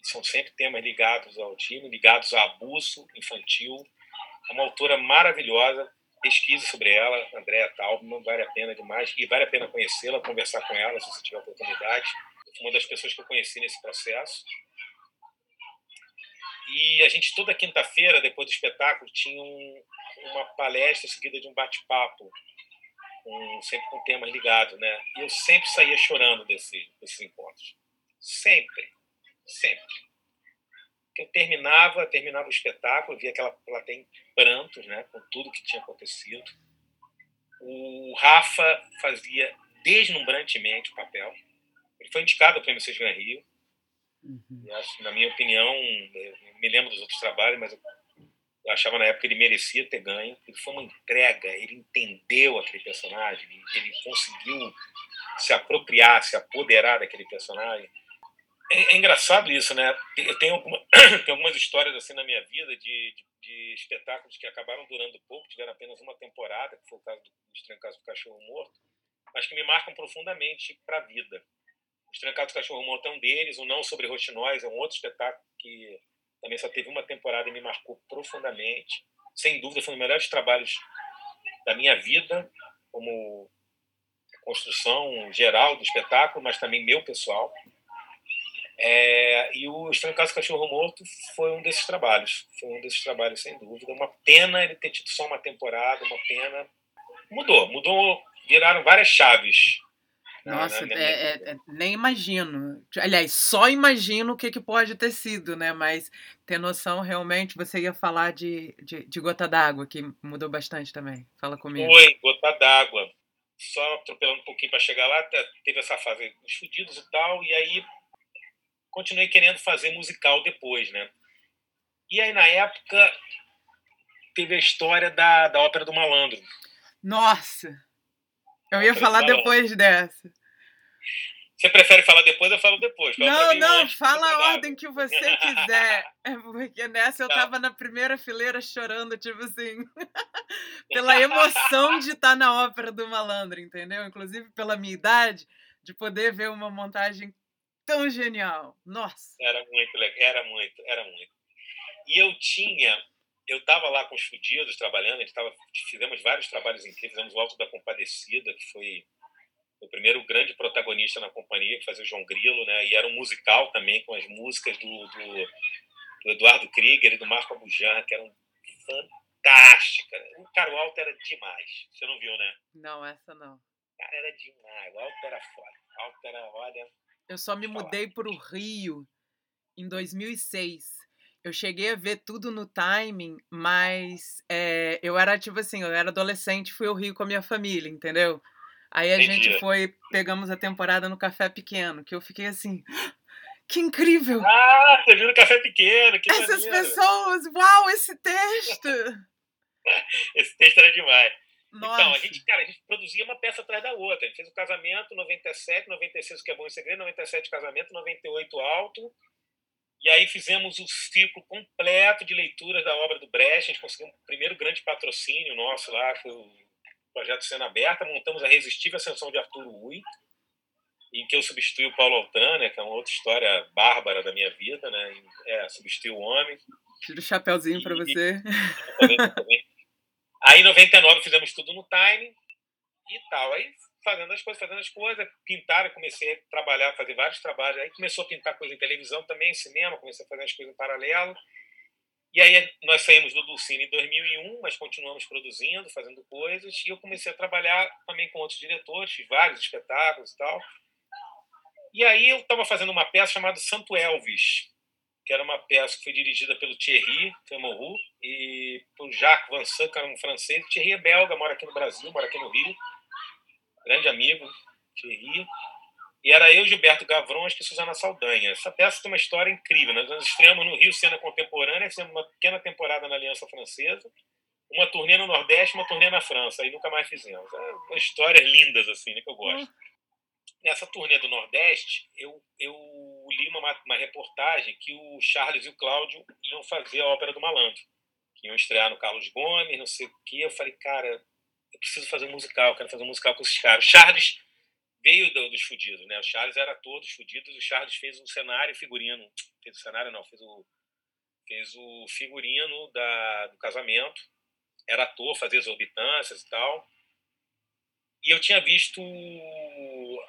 são sempre temas ligados ao time, ligados a abuso infantil. É uma autora maravilhosa, pesquise sobre ela, Andréa Taubman, vale a pena demais, e vale a pena conhecê-la, conversar com ela, se você tiver oportunidade. Uma das pessoas que eu conheci nesse processo. E a gente, toda quinta-feira, depois do espetáculo, tinha um, uma palestra seguida de um bate-papo, um, sempre com temas ligados, né? E eu sempre saía chorando desse, desses encontros. Sempre sempre. Eu terminava, terminava o espetáculo, via aquela plateia em prantos, né, com tudo que tinha acontecido. O Rafa fazia deslumbrantemente o papel. Ele foi indicado ao Prêmio Seja Rio. Uhum. E acho, na minha opinião, me lembro dos outros trabalhos, mas eu, achava na época que ele merecia ter ganho. Ele foi uma entrega, ele entendeu aquele personagem, ele conseguiu se apropriar, se apoderar daquele personagem é, é, engraçado isso, né? Eu tenho, alguma, tenho algumas histórias assim na minha vida de, de, de, espetáculos que acabaram durando pouco, tiveram apenas uma temporada, que foi o caso do Estranho Caso do Cachorro Morto, mas que me marcam profundamente para a vida. O Estranho Caso do Cachorro Morto é um deles, o Não Sobre Roxinóis é um outro espetáculo que também só teve uma temporada e me marcou profundamente. Sem dúvida, foi um dos melhores trabalhos da minha vida, como construção geral do espetáculo, mas também meu pessoal. É, e o Estranho Caso Cachorro Morto foi um desses trabalhos. Foi um desses trabalhos, sem dúvida. Uma pena ele ter tido só uma temporada, uma pena. Mudou, mudou, viraram várias chaves. Nossa, na, na é, é, é, nem imagino. Aliás, só imagino o que, que pode ter sido, né? Mas ter noção, realmente, você ia falar de, de, de Gota d'Água, que mudou bastante também. Fala comigo. Foi, Gota d'Água. Só atropelando um pouquinho para chegar lá, teve essa fase, os fudidos e tal, e aí continuei querendo fazer musical depois, né? E aí, na época, teve a história da, da Ópera do Malandro. Nossa! Eu ia falar depois dessa. Você prefere falar depois? Eu falo depois. Não, não, fala a ordem que você quiser. É porque nessa eu tá. tava na primeira fileira chorando, tipo assim, pela emoção de estar na ópera do malandro, entendeu? Inclusive pela minha idade, de poder ver uma montagem tão genial. Nossa. Era muito legal, era muito, era muito. E eu tinha, eu estava lá com os fudidos trabalhando, a gente tava, fizemos vários trabalhos incríveis, fizemos o Alto da Compadecida, que foi o primeiro grande protagonista na companhia, que fazia o João Grilo, né? E era um musical também, com as músicas do, do, do Eduardo Krieger e do Marco Abujan, que eram fantástica. O cara, o Alto era demais. Você não viu, né? Não, essa não. Cara, era demais. O Alto era foda. O Alto era, olha... Eu só me mudei para o Rio em 2006. Eu cheguei a ver tudo no timing, mas é, eu era tipo assim, eu era adolescente, fui ao Rio com a minha família, entendeu? Aí a Entendi. gente foi, pegamos a temporada no Café Pequeno, que eu fiquei assim, que incrível! Ah, você viu no Café Pequeno, que Essas maneiro. pessoas, uau, esse texto! esse texto era demais. Nossa. Então, a gente, cara, a gente produzia uma peça atrás da outra. A gente fez o casamento, 97, 96, que é bom em segredo, 97 casamento, 98 alto. E aí fizemos o ciclo completo de leituras da obra do Brecht. A gente conseguiu o primeiro grande patrocínio nosso lá, foi o projeto Cena Aberta. Montamos a Resistível Ascensão de Arturo Ui, em que eu substituí o Paulo Altana, que é uma outra história bárbara da minha vida, né? É, substituí o homem. Tira o chapéuzinho para você. Aí, em 99, fizemos tudo no time e tal. Aí, fazendo as coisas, fazendo as coisas, pintar, comecei a trabalhar, fazer vários trabalhos. Aí, começou a pintar coisa em televisão também, em cinema, comecei a fazer as coisas em paralelo. E aí, nós saímos do Dulcine em 2001, mas continuamos produzindo, fazendo coisas. E eu comecei a trabalhar também com outros diretores, vários espetáculos e tal. E aí, eu estava fazendo uma peça chamada Santo Elvis, que era uma peça que foi dirigida pelo Thierry Femoru e por Jacques Vincent, que era um francês. Thierry é belga, mora aqui no Brasil, mora aqui no Rio. Grande amigo, Thierry. E era eu, Gilberto Gavron, que Suzana Saldanha. Essa peça tem uma história incrível. Nós estreamos no Rio Cena Contemporânea, fizemos uma pequena temporada na Aliança Francesa, uma turnê no Nordeste, uma turnê na França. Aí nunca mais fizemos. É histórias lindas, assim, né, que eu gosto. Hum nessa turnê do Nordeste, eu, eu li uma, uma reportagem que o Charles e o Cláudio iam fazer a Ópera do Malandro, que iam estrear no Carlos Gomes, não sei o quê. Eu falei, cara, eu preciso fazer um musical, quero fazer um musical com esses caras. O Charles veio do, dos Fudidos, né? O Charles era ator dos Fudidos, o Charles fez o cenário figurino, fez o cenário não, fez o, fez o figurino da, do casamento, era ator, fazia exorbitâncias e tal. E eu tinha visto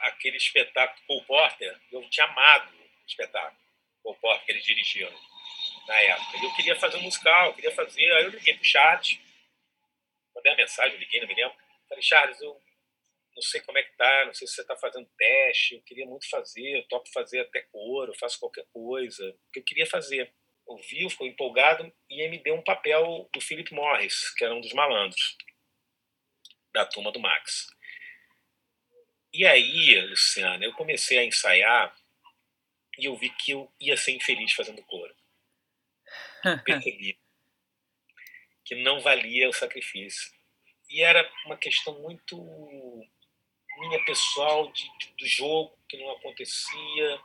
aquele espetáculo Paul Porter, eu tinha amado espetáculo Paul Porter que eles dirigiram na época. E eu queria fazer um musical, eu queria fazer. Aí eu liguei pro Charles, mandei a mensagem, liguei, não me lembro. Falei, Charles, eu não sei como é que tá, não sei se você está fazendo teste, eu queria muito fazer, eu topo fazer até coro, eu faço qualquer coisa, que eu queria fazer. Eu vi, ficou empolgado e ele me deu um papel do Philip Morris, que era um dos malandros da turma do Max. E aí, Luciana, eu comecei a ensaiar e eu vi que eu ia ser infeliz fazendo coro. Percebi que não valia o sacrifício. E era uma questão muito minha pessoal de, de, do jogo que não acontecia,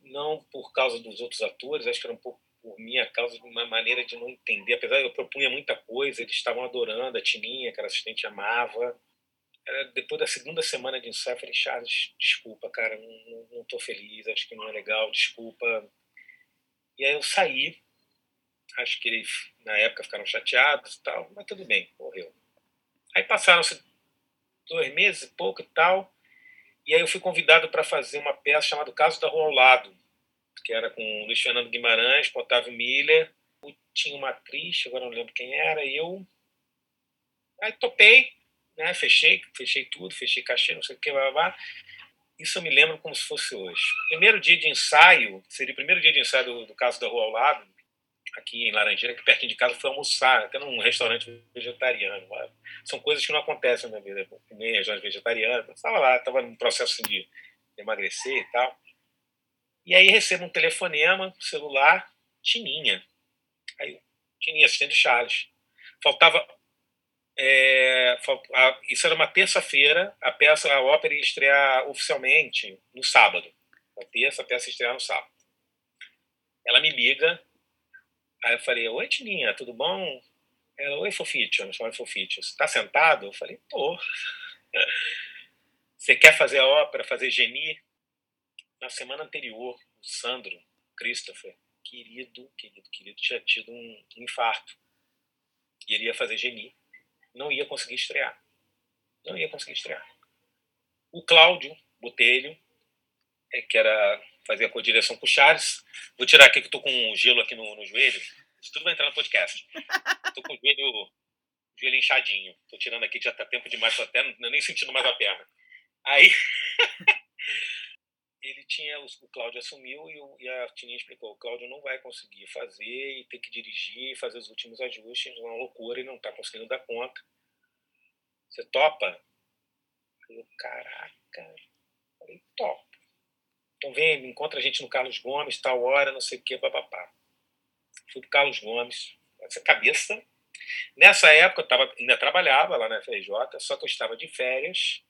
não por causa dos outros atores, acho que era um pouco por minha causa, de uma maneira de não entender. Apesar de eu propunha muita coisa, eles estavam adorando, a Tininha, que era assistente, amava depois da segunda semana de ensaio, eu falei, Charles, desculpa, cara, não, não tô feliz, acho que não é legal, desculpa. E aí eu saí, acho que eles, na época, ficaram chateados e tal, mas tudo bem, morreu. Aí passaram-se dois meses e pouco e tal, e aí eu fui convidado para fazer uma peça chamada Caso da Rua ao Lado, que era com Luiz Fernando Guimarães, com Otávio Miller, tinha uma atriz, agora não lembro quem era, e eu... Aí topei, né? Fechei, fechei tudo, fechei cachê, não sei o que, blá, blá, blá. Isso eu me lembro como se fosse hoje. Primeiro dia de ensaio, seria o primeiro dia de ensaio do, do caso da Rua ao Lado, aqui em Laranjeira, que pertinho de casa, foi almoçar, até num restaurante vegetariano. São coisas que não acontecem na minha vida. Comer restaurante vegetariano. Estava lá, estava num processo de emagrecer e tal. E aí recebo um telefonema, celular, Tininha. Aí, Tininha, assistente Charles. Faltava é, a, isso era uma terça-feira, a peça, a ópera ia estrear oficialmente no sábado. Na terça, a peça ia estrear no sábado. Ela me liga, aí eu falei, oi Tininha, tudo bom? Ela, oi Fofite, eu não chamo Fofite. Você está sentado? Eu falei, tô. Você quer fazer a ópera, fazer Geni? Na semana anterior, o Sandro Christopher, querido, querido, querido, tinha tido um infarto. E ele ia fazer Geni não ia conseguir estrear. Não ia conseguir estrear. O Cláudio Botelho, é, que era fazer a co-direção com o Charles, vou tirar aqui que estou com gelo aqui no, no joelho, Isso tudo vai entrar no podcast. Tô com o joelho, joelho inchadinho. Tô tirando aqui, já tá tempo demais, tô até nem sentindo mais a perna. Aí. ele tinha, o Cláudio assumiu e, o, e a Tininha explicou: o Cláudio não vai conseguir fazer e tem que dirigir, fazer os últimos ajustes, uma loucura e não está conseguindo dar conta. Você topa? Eu, caraca, falei, topo. Então vem, encontra a gente no Carlos Gomes, tal hora, não sei o que, papapá. Fui pro Carlos Gomes, essa cabeça. Nessa época eu tava, ainda trabalhava lá na FRJ, só que eu estava de férias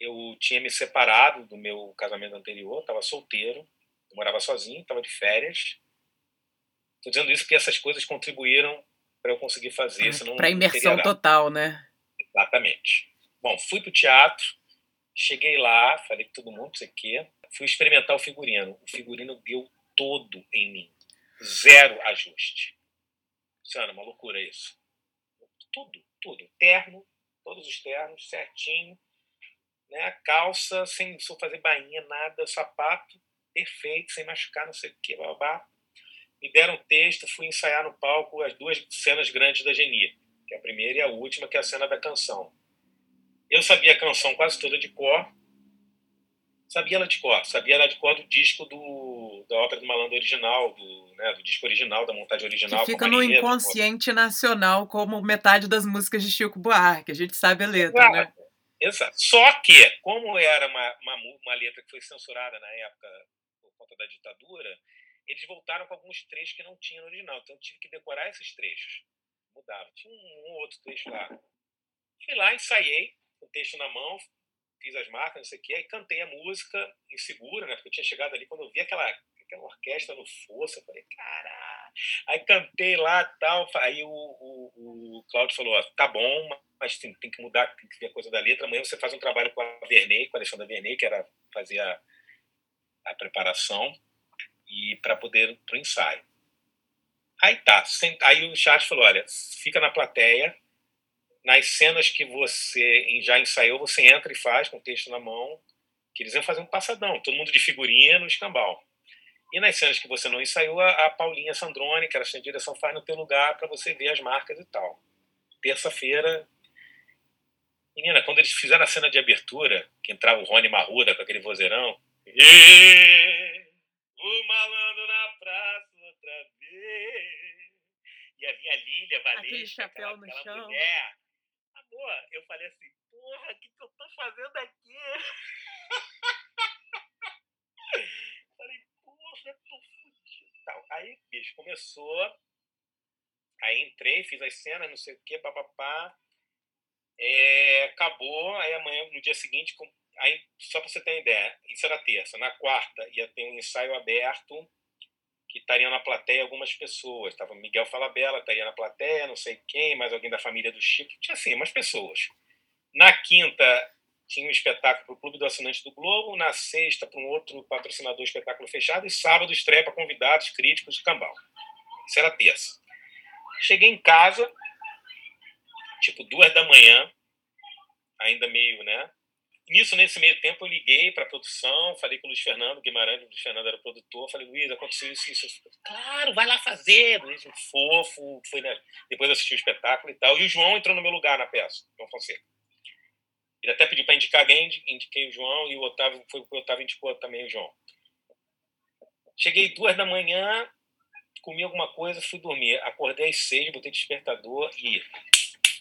eu tinha me separado do meu casamento anterior, estava solteiro, morava sozinho, estava de férias. Estou dizendo isso porque essas coisas contribuíram para eu conseguir fazer. É, para imersão total, né? Exatamente. Bom, fui para o teatro, cheguei lá, falei com todo mundo, não sei o quê. Fui experimentar o figurino. O figurino deu todo em mim. Zero ajuste. Luciana, uma loucura isso. Tudo, tudo. Terno, todos os ternos, certinho né? A calça, sem fazer bainha, nada, sapato perfeito, sem machucar, não sei o que, babá. Me deram um texto, fui ensaiar no palco as duas cenas grandes da Geni, que é a primeira e a última, que é a cena da canção. Eu sabia a canção quase toda de cor, sabia ela de cor, sabia ela de cor do disco do, da ópera do Malandro original, do, né, do disco original, da montagem original. Que fica no inconsciente nacional como metade das músicas de Chico Buarque, a gente sabe a letra, Exato. né? Exato. Só que, como era uma, uma, uma, letra que foi censurada na época por conta da ditadura, eles voltaram com alguns trechos que não tinham no original. Então eu tive que decorar esses trechos. Mudava. Tinha um, um outro trecho lá. Fui lá, ensaiei, o texto na mão, fiz as marcas, não sei o quê, e cantei a música insegura, né? Porque eu tinha chegado ali, quando eu vi aquela, aquela orquestra no fosso, eu falei, caralho. Aí cantei lá tal. Aí o, o, o Cláudio falou: tá bom, mas tem, tem, que mudar, tem que ver a coisa da letra. Amanhã você faz um trabalho com a Verney, com a Alexandra Verney, que era fazer a, a preparação e para poder o ensaio. Aí tá, aí o chat falou, olha, fica na plateia, nas cenas que você já ensaiou, você entra e faz com o texto na mão, que eles iam fazer um passadão, todo mundo de figurinha no escambau. E nas cenas que você não ensaiou, a, a Paulinha Sandrone, que era a direção, faz no teu lugar para você ver as marcas e tal. Terça-feira, Menina, quando eles fizeram a cena de abertura, que entrava o Rony Marruda com aquele vozeirão. E, o malandro na praça outra vez. E a minha Lília Valente. Aquele chapéu aquela, no aquela chão. Mulher. Amor, eu falei assim, porra, o que, que eu tô fazendo aqui? tô fudido. Aí, bicho, começou. Aí entrei, fiz as cenas, não sei o que, papapá. É, acabou, aí amanhã, no dia seguinte, aí, só para você ter uma ideia, isso era terça. Na quarta ia ter um ensaio aberto que estaria na plateia algumas pessoas. Tava Miguel Falabella, estaria na plateia, não sei quem, mais alguém da família do Chico. Tinha assim, umas pessoas. Na quinta tinha um espetáculo para o Clube do Assinante do Globo, na sexta para um outro patrocinador espetáculo fechado e sábado estreia para convidados, críticos de Cambal. Isso era terça. Cheguei em casa, tipo duas da manhã, ainda meio, né? Nisso, nesse meio tempo, eu liguei para a produção, falei com o Luiz Fernando Guimarães, o Luiz Fernando era produtor, falei, Luiz, aconteceu isso, isso. Claro, vai lá fazer. Luiz, fofo, foi, né? depois assisti o espetáculo e tal. E o João entrou no meu lugar na peça, João Fonseca. Ele até pediu para indicar alguém, indiquei o João, e o Otávio, foi o Otávio indicou também o João. Cheguei duas da manhã, comi alguma coisa, fui dormir. Acordei às seis, botei despertador e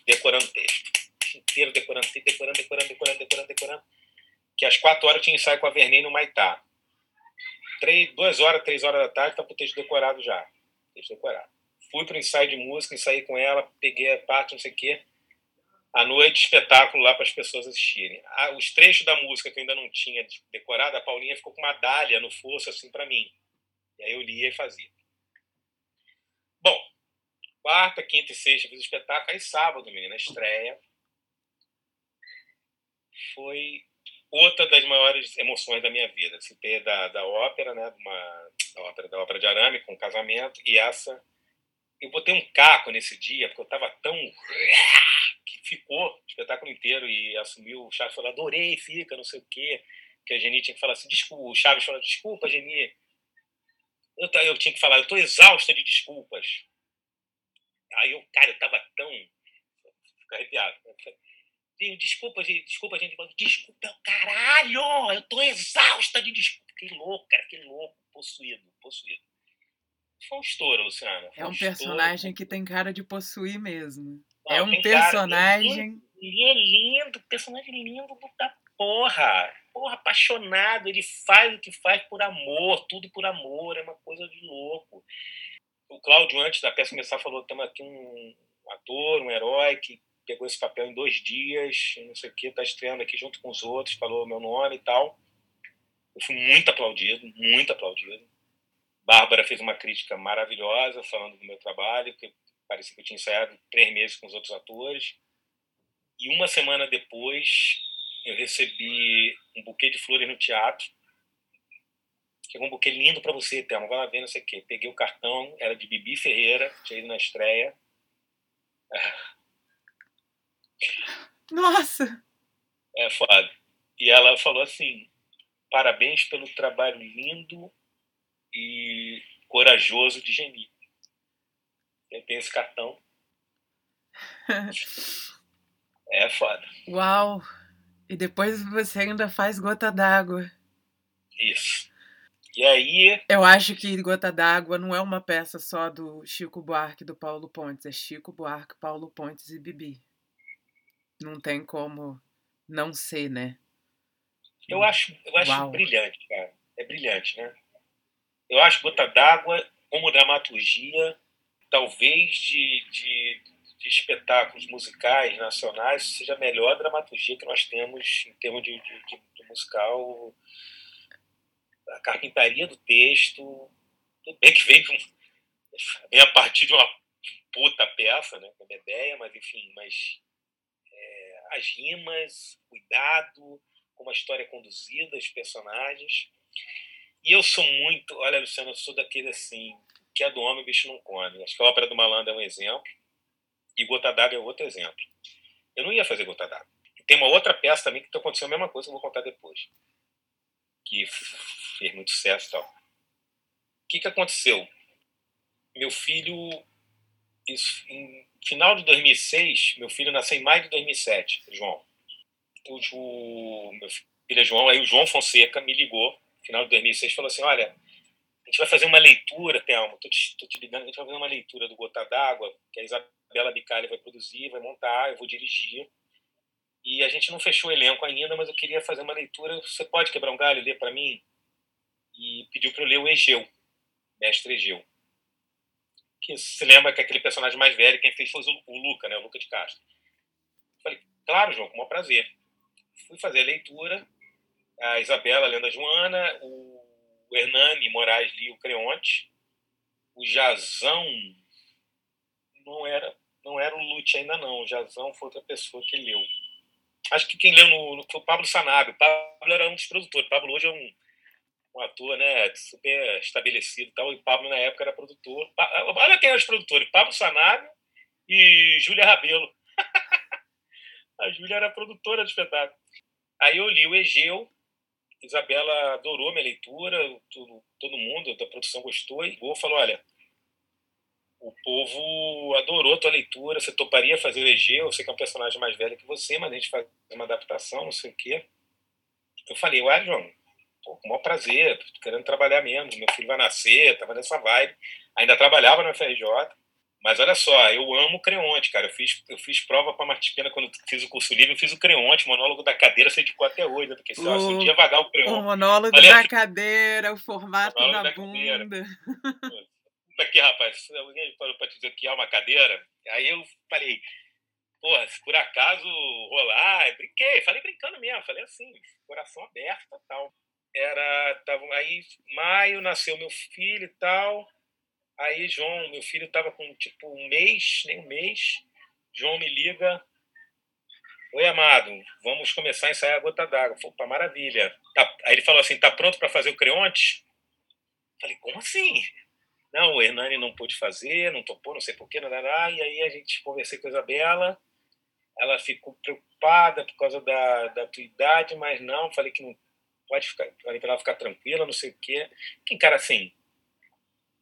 decorando texto. Inteiro decorando, decorando, decorando, decorando, decorando, decorando. Que às quatro horas tinha ensaio com a Vernei no Maitá. Três, duas horas, três horas da tarde, tá o texto decorado já. Texto decorado. Fui para o ensaio de música, ensaiei com ela, peguei a parte, não sei o quê. À noite, espetáculo lá para as pessoas assistirem. Os trechos da música que eu ainda não tinha decorado, a Paulinha ficou com uma dália no fosso, assim, para mim. E aí eu lia e fazia. Bom, Quarta, quinta e sexta fiz o espetáculo. Aí sábado, menina, estreia. Foi outra das maiores emoções da minha vida. Citei da, da ópera, né? Uma, da, ópera, da ópera de arame, com casamento. E essa... Eu botei um caco nesse dia, porque eu estava tão... que ficou o espetáculo inteiro e assumiu o Chaves falou, adorei, fica, não sei o quê. Que a Geni tinha que falar assim, desculpa. O Chaves falou, desculpa, Geni. Eu, eu tinha que falar, eu estou exausta de desculpas Aí eu, cara, eu tava tão. Fico arrepiado. Desculpa, gente, desculpa, gente. Desculpa, caralho! Eu tô exausta de desculpa. Que louco, cara, que louco. Possuído, possuído. Foi um estouro. Foi é um, um personagem que tem cara de possuir mesmo. Não, é um personagem. Ele é lindo, personagem lindo da porra. Porra, apaixonado. Ele faz o que faz por amor, tudo por amor. É uma coisa de louco. O Cláudio, antes da peça começar, falou: temos aqui um ator, um herói que pegou esse papel em dois dias, não sei o que, tá estreando aqui junto com os outros, falou meu nome e tal. Eu fui muito aplaudido, muito aplaudido. Bárbara fez uma crítica maravilhosa falando do meu trabalho, que parecia que eu tinha ensaiado três meses com os outros atores. E uma semana depois, eu recebi um buquê de flores no teatro. Chegou um buquê lindo para você, Thelma. Vai lá ver, não sei o quê. Peguei o cartão, era de Bibi Ferreira, tinha ido na estreia. Nossa! É foda. E ela falou assim: parabéns pelo trabalho lindo e corajoso de Geni. Eu tenho esse cartão. é foda. Uau! E depois você ainda faz gota d'água. Isso. E aí. Eu acho que Gota d'Água não é uma peça só do Chico Buarque e do Paulo Pontes. É Chico Buarque, Paulo Pontes e Bibi. Não tem como não ser, né? Eu acho, eu acho brilhante, cara. É brilhante, né? Eu acho Gota d'Água, como dramaturgia, talvez de, de, de, espetáculos musicais nacionais, seja a melhor dramaturgia que nós temos em termos de, de, de musical. A carpintaria do texto, tudo bem que vem, vem a partir de uma puta peça, né, como ideia, mas enfim, mas é, as rimas, cuidado, como a história é conduzida, os personagens. E eu sou muito, olha, Luciano, eu sou daquele assim, que é do homem, o bicho não come. Acho que a Ópera do Malandro é um exemplo, e Gota d'Água é outro exemplo. Eu não ia fazer Gota d'Água. Tem uma outra peça também que aconteceu a mesma coisa, que eu vou contar depois. Que fez muito sucesso e tal. O que, que aconteceu? Meu filho, isso, em final de 2006, meu filho nasceu em maio de 2007, João. O, meu filho é João, aí o João Fonseca me ligou final de 2006, falou assim: olha, a gente vai fazer uma leitura, Thelma, tô te, tô te ligando, a gente vai fazer uma leitura do Gota d'Água, que a Isabela Bicalha vai produzir, vai montar, eu vou dirigir. E a gente não fechou o elenco ainda, mas eu queria fazer uma leitura. Você pode quebrar um galho e ler para mim? E pediu para eu ler o Egeu, Mestre Egeu. Que se lembra que aquele personagem mais velho, quem fez foi o Luca, né? O Luca de Castro. Falei, claro, João, com o maior prazer. Fui fazer a leitura, a Isabela Lenda Joana, o Hernani Moraes Lio Creonte, o Jazão não era não era o Lute ainda não, o Jazão foi outra pessoa que leu. Acho que quem leu no, no foi o Pablo Sanabio. O Pablo era um dos produtores. O Pablo hoje é um, um ator né, super estabelecido e tal, e Pablo na época era produtor. Olha quem eram os produtores, Pablo Sanabio e Júlia Rabelo. a Júlia era produtora do espetáculo. Aí eu li o Egeu, Isabela adorou minha leitura, todo, todo mundo da produção gostou e o falou: olha, o povo adorou tua leitura, você toparia fazer o Egeu, eu sei que é um personagem mais velho que você, mas a gente faz uma adaptação, não sei o quê. Eu falei, ué, João, pô, com o maior prazer, tô querendo trabalhar mesmo, meu filho vai nascer, tava nessa vibe. Ainda trabalhava na FRJ, mas olha só, eu amo o Creonte, cara. Eu fiz, eu fiz prova para Martins Pena quando fiz o curso livre, eu fiz o Creonte, o monólogo da cadeira, você dedicou até hoje, né? Porque se, o, se um dia vagar o Creonte. O monólogo Olha, da cadeira, o formato da, da, bunda. Aqui, rapaz, alguém falou para te dizer que é uma cadeira. Aí eu falei, pô, se por acaso rolar, brinquei, falei brincando mesmo, falei assim, coração aberto e tal. Era, tava, aí, maio, nasceu meu filho e tal Aí João, meu filho estava com tipo um mês, nem um mês. João me liga. Oi, amado, vamos começar a ensaiar a gota d'água. Opa, maravilha. Tá, aí ele falou assim: tá pronto para fazer o creonte? Falei, como assim? Não, o Hernani não pôde fazer, não topou, não sei porquê, não, e aí a gente conversei com a Isabela, ela ficou preocupada por causa da, da tua idade, mas não, falei que não pode ficar, falei para ela ficar tranquila, não sei o quê. Que cara assim,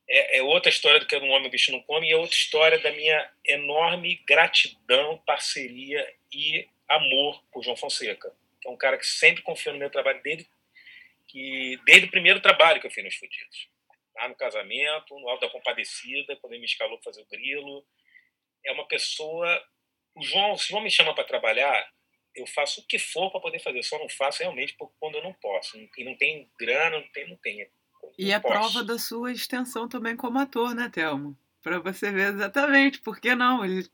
é, é, outra história do que um homem o bicho não come e é outra história da minha enorme gratidão, parceria e amor por João Fonseca, que é um cara que sempre confiou no meu trabalho desde que desde o primeiro trabalho que eu fiz nos Fudidos. Lá no casamento, no Alto da Compadecida, quando ele me escalou para fazer o grilo. É uma pessoa. O João, se o João me chama para trabalhar, eu faço o que for para poder fazer, só não faço realmente quando eu não posso. E não tem grana, não tem. Não tem e é prova da sua extensão também como ator, né, Thelmo? Para você ver exatamente, por que não? Ele,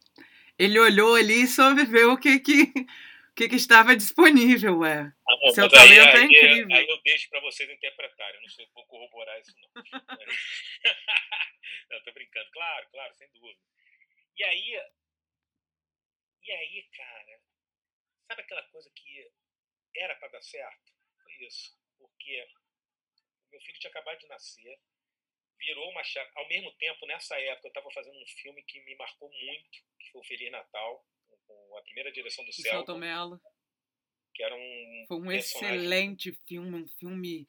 ele olhou ali e soube ver o que, que, o que, que estava disponível, ué. Ah, Seu talento aí, é incrível. Aí eu deixo para vocês interpretarem, eu não sei, vou corroborar isso não. não, tô brincando, claro, claro, sem dúvida. E aí, e aí, cara, sabe aquela coisa que era para dar certo? Foi isso. Porque meu filho tinha acabado de nascer, virou uma chave. Ao mesmo tempo, nessa época, eu estava fazendo um filme que me marcou muito, que foi o Feliz Natal, com a primeira direção do Celton. Celton Mello. Que era um. Foi um excelente filme, um filme.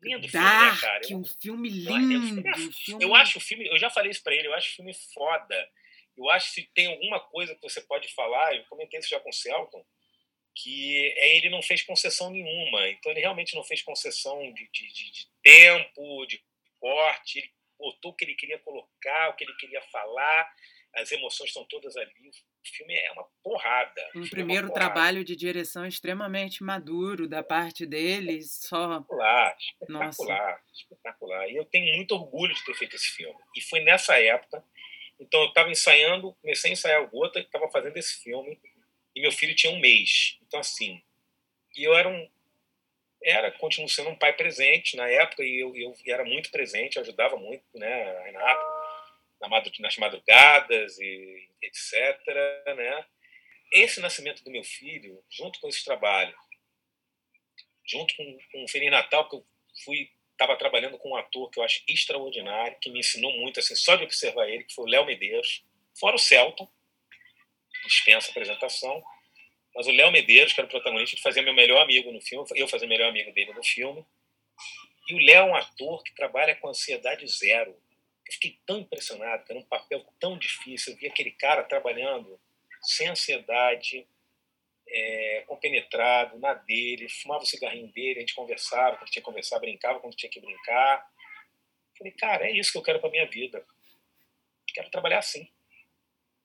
Lindo dark, filme, né, cara? um filme lindo. Eu, filme... eu acho o filme, eu já falei isso para ele, eu acho o filme foda. Eu acho que se tem alguma coisa que você pode falar, eu comentei isso já com o Celton, que é, ele não fez concessão nenhuma. Então ele realmente não fez concessão de, de, de, tempo, de corte. Ele botou o que ele queria colocar, o que ele queria falar. As emoções estão todas ali. O filme é uma porrada. Um é primeiro é trabalho de direção extremamente maduro da parte deles. Só... Espetacular, espetacular, Nossa. espetacular. E eu tenho muito orgulho de ter feito esse filme. E foi nessa época. Então eu estava ensaiando, comecei a ensaiar o Gota, estava fazendo esse filme e meu filho tinha um mês. Então, assim, e eu era um. Era, continuo sendo um pai presente na época, e eu, eu era muito presente, ajudava muito, né, a Renata, nas madrugadas e etc. Né? Esse nascimento do meu filho, junto com esse trabalho, junto com, com o Feliz Natal, que eu fui estava trabalhando com um ator que eu acho extraordinário, que me ensinou muito, assim, só de observar ele, que foi o Léo Medeiros, fora o Celton, dispensa apresentação. Mas o Léo Medeiros, que era o protagonista, ele fazia meu melhor amigo no filme, eu fazia o melhor amigo dele no filme. E o Léo é um ator que trabalha com ansiedade zero. Eu fiquei tão impressionado, era um papel tão difícil. Eu vi aquele cara trabalhando sem ansiedade, é, compenetrado, na dele, fumava o cigarrinho dele, a gente conversava quando tinha que conversar, brincava quando tinha que brincar. Falei, cara, é isso que eu quero para minha vida. Quero trabalhar assim.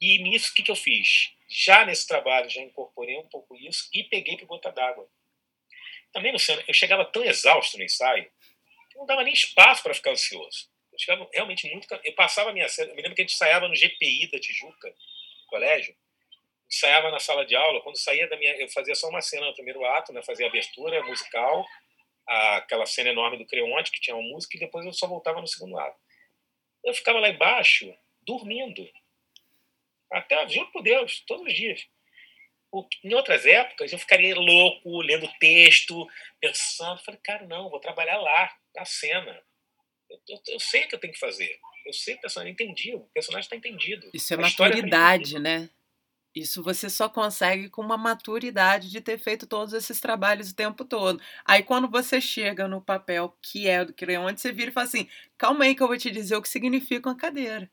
E nisso, o que, que eu fiz? Já nesse trabalho, já incorporei um pouco isso e peguei para gota d'água. Também, Luciano, eu chegava tão exausto no ensaio que não dava nem espaço para ficar ansioso. Eu chegava realmente muito. Eu passava a minha cena. Eu me lembro que a gente ensaiava no GPI da Tijuca, colégio. Ensaiava na sala de aula. Quando saía da minha. Eu fazia só uma cena no primeiro ato, né? fazia abertura musical, aquela cena enorme do Creonte, que tinha uma música, e depois eu só voltava no segundo ato. Eu ficava lá embaixo, dormindo até, juro por Deus, todos os dias. Em outras épocas, eu ficaria louco, lendo texto, pensando. Falei, cara, não, vou trabalhar lá, na cena. Eu, eu, eu sei o que eu tenho que fazer. Eu sei que o personagem entendi, o personagem está entendido. Isso é a maturidade, né? Isso você só consegue com uma maturidade de ter feito todos esses trabalhos o tempo todo. Aí quando você chega no papel que é do Creonte, você vira e fala assim: calma aí que eu vou te dizer o que significa uma cadeira.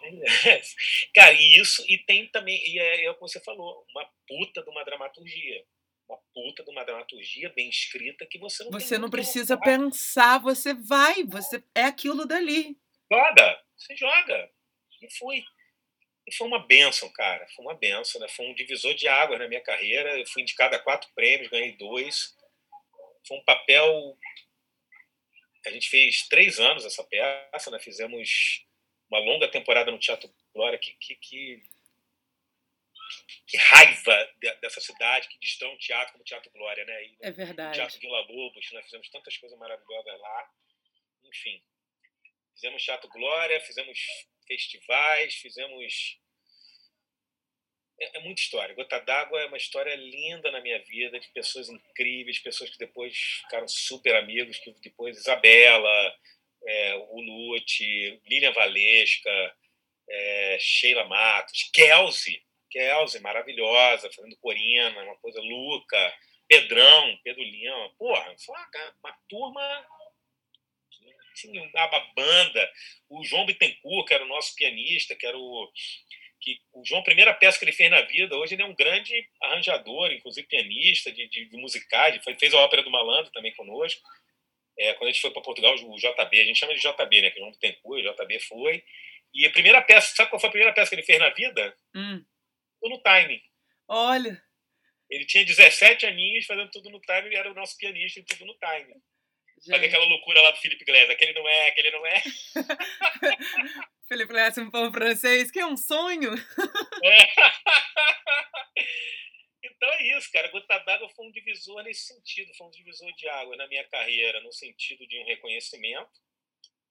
Cara, e isso, e tem também, e é, é o que você falou, uma puta de uma dramaturgia. Uma puta de uma dramaturgia bem escrita que você não Você não precisa pensar, você vai, você é aquilo dali. Joga, você joga. E foi. E foi uma benção, cara. Foi uma benção, né? Foi um divisor de águas na minha carreira. Eu fui indicado a quatro prêmios, ganhei dois. Foi um papel. A gente fez três anos essa peça, né? Fizemos uma longa temporada no Teatro Glória, que, que, que, que raiva dessa cidade, que destrói um teatro como o Teatro Glória, né? E é verdade. Teatro Vila Lobos, nós fizemos tantas coisas maravilhosas lá. Enfim, fizemos Teatro Glória, fizemos festivais, fizemos. É, é muita história. Gota d'Água é uma história linda na minha vida, de pessoas incríveis, pessoas que depois ficaram super amigos, que depois Isabela, é, o Lute, Lilian Valesca, é, Sheila Matos, Kelsey, Kelsey, maravilhosa, fazendo Corina, uma coisa, Luca, Pedrão, Pedro Lima, porra, foi uma, uma turma Tinha uma banda. O João Bittencourt, que era o nosso pianista, que era o. Que, o João, a primeira peça que ele fez na vida, hoje ele é um grande arranjador, inclusive pianista de, de, de musicais, fez a Ópera do Malandro também conosco. É, quando a gente foi para Portugal, o JB, a gente chama de JB, né? Que o João Bittencourt, o JB foi. E a primeira peça, sabe qual foi a primeira peça que ele fez na vida? Hum. Tudo no time. Olha. Ele tinha 17 aninhos fazendo tudo no time e era o nosso pianista em tudo no time. Sabe aquela loucura lá do Felipe Glass, aquele não é, aquele não é. Felipe Glass um pão francês, que é um sonho. É. Então é isso, cara. Gota d'água foi um divisor nesse sentido, foi um divisor de água na minha carreira, no sentido de um reconhecimento,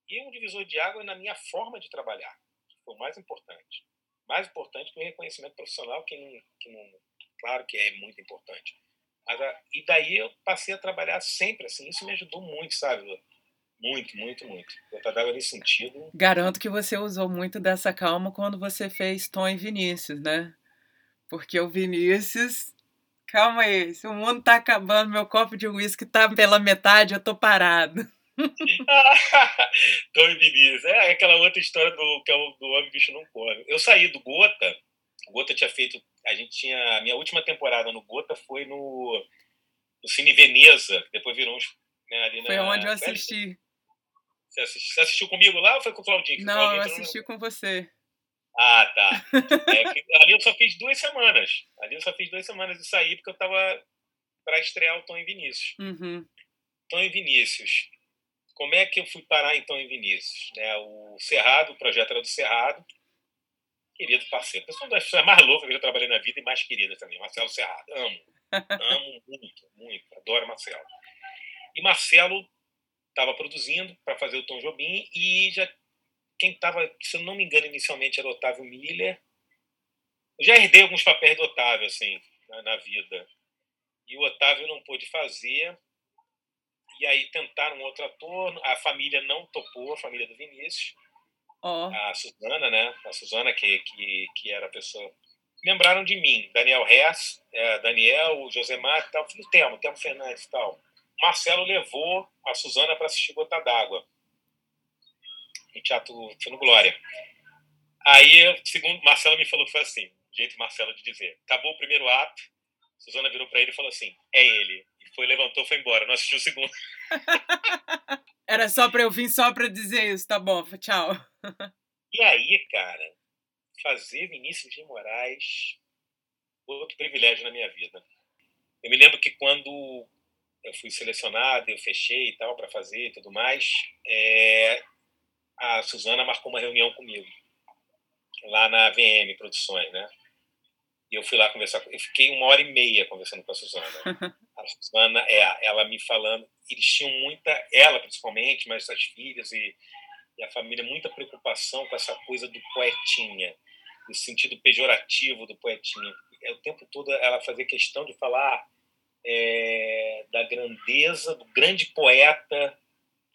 e um divisor de água na minha forma de trabalhar, que foi o mais importante. Mais importante que o reconhecimento profissional, que não, que não claro que é muito importante. Mas, e daí eu passei a trabalhar sempre assim, isso me ajudou muito, sabe? Muito, muito, muito. Gota d'água nesse sentido. Garanto que você usou muito dessa calma quando você fez Tom e Vinícius, né? Porque o Vinícius. Calma aí, se o mundo tá acabando, meu copo de uísque tá pela metade, eu tô parado. Tom e Vinícius. É aquela outra história do que é o do Homem Bicho Não Come. Eu saí do Gota. O Gota tinha feito. A gente tinha. A minha última temporada no Gota foi no, no Cine Veneza, depois virou uns. Né, foi onde eu assisti. Você, assistiu, você assistiu comigo lá ou foi com o Claudinho? Não, Claudinho, eu assisti não... com você. Ah, tá. É, ali eu só fiz duas semanas. Ali eu só fiz duas semanas de sair porque eu tava para estrear o Tom e Vinícius. Uhum. Tom e Vinícius. Como é que eu fui parar em Tom e Vinícius? É, o Cerrado, o projeto era do Cerrado. Querido parceiro. Pessoa das pessoas mais loucas que eu já trabalhei na vida e mais querida também. Marcelo Cerrado. Amo. Amo muito, muito. Adoro Marcelo. E Marcelo estava produzindo para fazer o Tom Jobim e já quem estava, se eu não me engano, inicialmente era o Otávio Miller. Eu já herdei alguns papéis do Otávio, assim, na, na vida. E o Otávio não pôde fazer. E aí tentaram outro ator, a família não topou, a família do Vinícius. Oh. A Suzana, né? A Suzana, que, que, que era a pessoa. Lembraram de mim, Daniel Hess, é, Daniel, o Josemar e tal, filho Telmo, Telmo Fernandes e tal. Marcelo levou a Suzana para assistir Gota d'Água no Teatro no Glória. Aí, segundo Marcelo me falou, foi assim, jeito Marcelo de dizer, acabou o primeiro ato, Suzana virou para ele e falou assim, é ele. E foi, levantou, foi embora, não assistiu o segundo. Era só para eu vir só para dizer isso, tá bom, tchau. E aí, cara, fazer Vinícius de Moraes, outro privilégio na minha vida. Eu me lembro que quando eu fui selecionado, eu fechei e tal para fazer e tudo mais, é, a Suzana marcou uma reunião comigo, lá na VM Produções, né? E eu fui lá conversar, eu fiquei uma hora e meia conversando com a Suzana. A Suzana, é, ela me falando, eles tinham muita, ela principalmente, mas as filhas e, e a família, muita preocupação com essa coisa do poetinha, o sentido pejorativo do poetinha. É, o tempo todo ela fazia questão de falar é, da grandeza, do grande poeta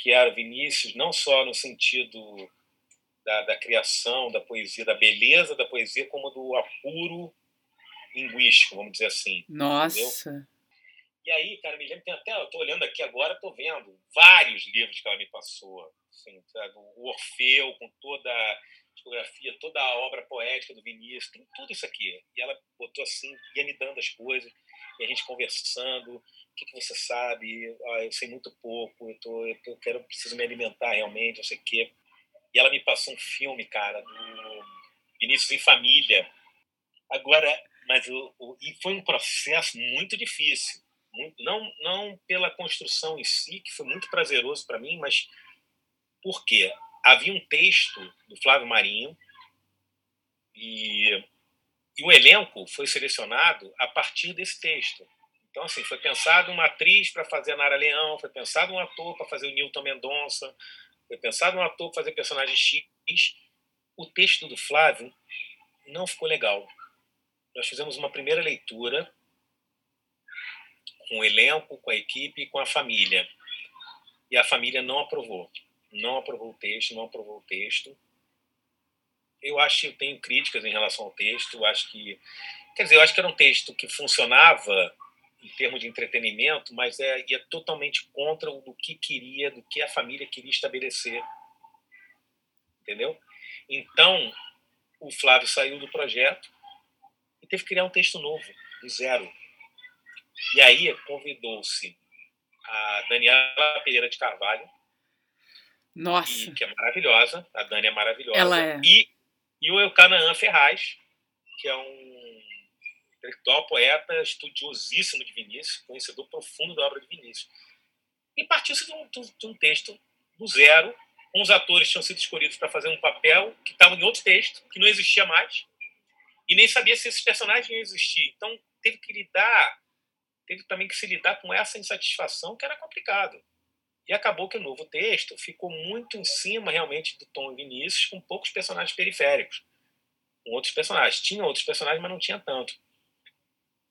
que era Vinícius, não só no sentido da, da, criação da poesia, da beleza da poesia, como do apuro linguístico, vamos dizer assim. Nossa! Entendeu? E aí, cara, me lembro, tem até, eu tô olhando aqui agora, tô vendo vários livros que ela me passou. Assim, o Orfeu, com toda a discografia, toda a obra poética do Vinícius, tem tudo isso aqui. E ela botou assim, ia me dando as coisas, e a gente conversando, o que, que você sabe? Ah, eu sei muito pouco, eu, tô, eu, quero, preciso me alimentar realmente, não sei o quê. E ela me passou um filme, cara, do Vinícius em Família. Agora, mas o, o, e foi um processo muito difícil. Muito, não, não pela construção em si, que foi muito prazeroso para mim, mas por quê? Havia um texto do Flávio Marinho e, e o elenco foi selecionado a partir desse texto. Então, assim, foi pensado uma atriz para fazer a Nara Leão, foi pensado um ator para fazer o Newton Mendonça, foi pensado um ator para fazer personagem X. O texto do Flávio não ficou legal. Nós fizemos uma primeira leitura com o elenco, com a equipe com a família. E a família não aprovou. Não aprovou o texto, não aprovou o texto. Eu acho que eu tenho críticas em relação ao texto. Eu acho que. Quer dizer, eu acho que era um texto que funcionava em termos de entretenimento, mas é, ia totalmente contra o do que queria, do que a família queria estabelecer. Entendeu? Então, o Flávio saiu do projeto e teve que criar um texto novo, do zero. E aí convidou-se a Daniela Pereira de Carvalho, Nossa. E, que é maravilhosa, a Dani é maravilhosa. Ela é. E, e o Eucanaã Ferraz, que é um intelectual, poeta, estudiosíssimo de Vinícius, conhecedor profundo da obra de Vinícius. E partiu-se de, um, de um texto do zero. Uns atores tinham sido escolhidos para fazer um papel que estava em outro texto, que não existia mais, e nem sabia se esses personagens iam existir. Então, teve que lidar, teve também que se lidar com essa insatisfação que era complicado. E acabou que o novo texto ficou muito em cima realmente do Tom Vinícius, com poucos personagens periféricos. Com outros personagens. Tinha outros personagens, mas não tinha tanto.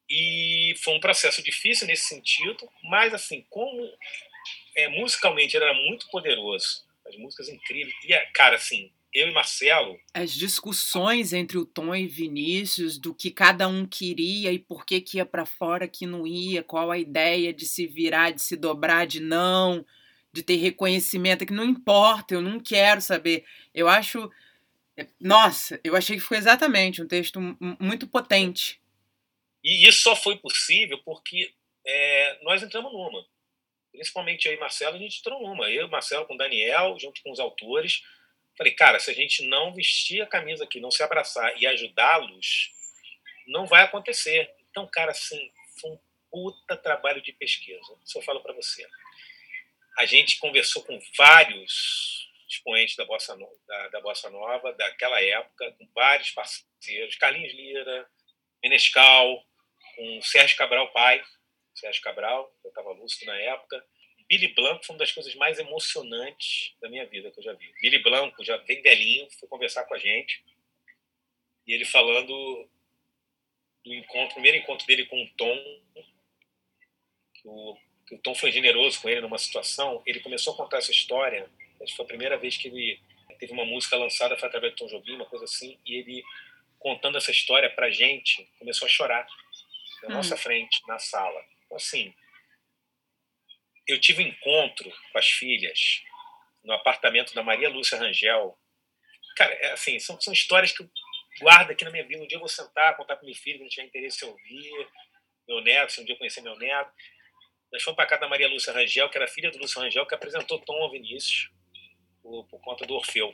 E foi um processo difícil nesse sentido, mas assim, como é, musicalmente era muito poderoso, as músicas incríveis. E, cara, assim, eu e Marcelo. As discussões entre o Tom e Vinícius, do que cada um queria e por que, que ia para fora, que não ia, qual a ideia de se virar, de se dobrar, de não, de ter reconhecimento, que não importa, eu não quero saber. Eu acho. Nossa, eu achei que foi exatamente um texto muito potente. E isso só foi possível porque é, nós entramos numa. Principalmente eu e Marcelo, a gente entrou numa. Eu Marcelo com o Daniel, junto com os autores. Falei, cara, se a gente não vestir a camisa aqui, não se abraçar e ajudá-los, não vai acontecer. Então, cara, assim, foi um puta trabalho de pesquisa. Isso eu falo para você. A gente conversou com vários expoentes da Bossa, da, da Bossa Nova, daquela época, com vários parceiros, Carlinhos Lira, Menescal, com Sérgio Cabral pai, Sérgio Cabral, eu estava lúcido na época. Billy Blanco foi uma das coisas mais emocionantes da minha vida que eu já vi. Billy Blanco, já bem velhinho, foi conversar com a gente. E ele falando do encontro, primeiro encontro dele com o Tom, que o, o Tom foi generoso com ele numa situação. Ele começou a contar essa história. Acho que foi a primeira vez que ele teve uma música lançada, foi através do Tom Jobim, uma coisa assim. E ele, contando essa história pra gente, começou a chorar na hum. nossa frente, na sala. Então, assim, eu tive um encontro com as filhas no apartamento da Maria Lúcia Rangel. Cara, é assim, são, são histórias que eu guardo aqui na minha vida. Um dia eu vou sentar, contar para meu filho, que não tiver interesse em ouvir, meu neto, se um dia eu conhecer meu neto. Nós fomos para casa da Maria Lúcia Rangel, que era filha do Lúcio Rangel, que apresentou Tom ao Vinícius por, por conta do Orfeu.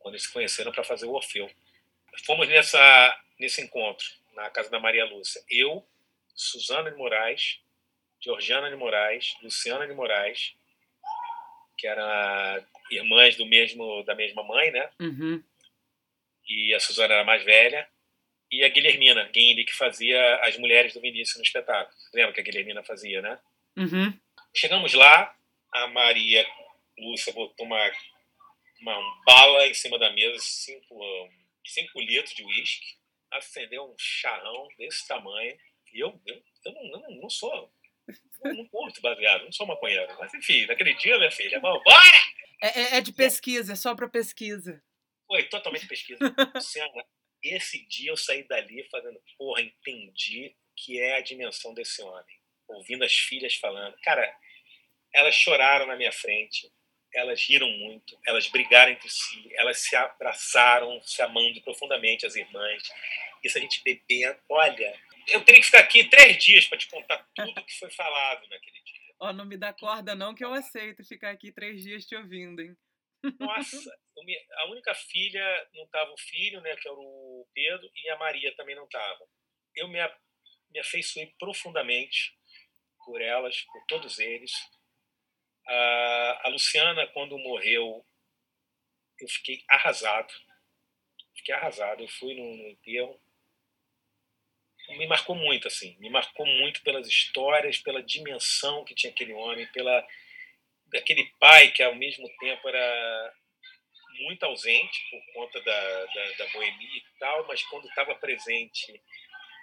Quando eles se conheceram para fazer o Orfeu. Fomos nessa, nesse encontro, na casa da Maria Lúcia. Eu, Suzana de Moraes, Georgiana de Moraes, Luciana de Moraes, que eram irmãs do mesmo da mesma mãe, né? Uhum. E a Suzana era mais velha. E a Guilhermina Guinle, que fazia as mulheres do Vinícius no espetáculo. Lembra que a Guilhermina fazia, né? Uhum. Chegamos lá, a Maria Lúcia botou uma, uma bala em cima da mesa, cinco, cinco litros de uísque, acendeu um charrão desse tamanho. E eu, eu, eu, não, eu não sou não curto baseado, não sou maconheiro. Mas enfim, naquele dia, minha filha, vamos, bora! É, é, é de pesquisa, é só para pesquisa. Foi totalmente pesquisa. Luciana, esse dia eu saí dali fazendo, porra, entendi que é a dimensão desse homem. Ouvindo as filhas falando. Cara, elas choraram na minha frente, elas riram muito, elas brigaram entre si, elas se abraçaram, se amando profundamente, as irmãs. Isso a gente bebendo. Olha, eu teria que ficar aqui três dias para te contar tudo que foi falado naquele dia. Ó, oh, não me dá corda não que eu aceito ficar aqui três dias te ouvindo, hein? Nossa, a única filha não estava o filho, né, que era o Pedro, e a Maria também não estava. Eu me, me afeiçoei profundamente por elas, por todos eles. A, a Luciana, quando morreu, eu fiquei arrasado. Fiquei arrasado. Eu fui no, no enterro me marcou muito, assim. Me marcou muito pelas histórias, pela dimensão que tinha aquele homem, pela aquele pai que ao mesmo tempo era muito ausente por conta da, da, da boemia e tal, mas quando estava presente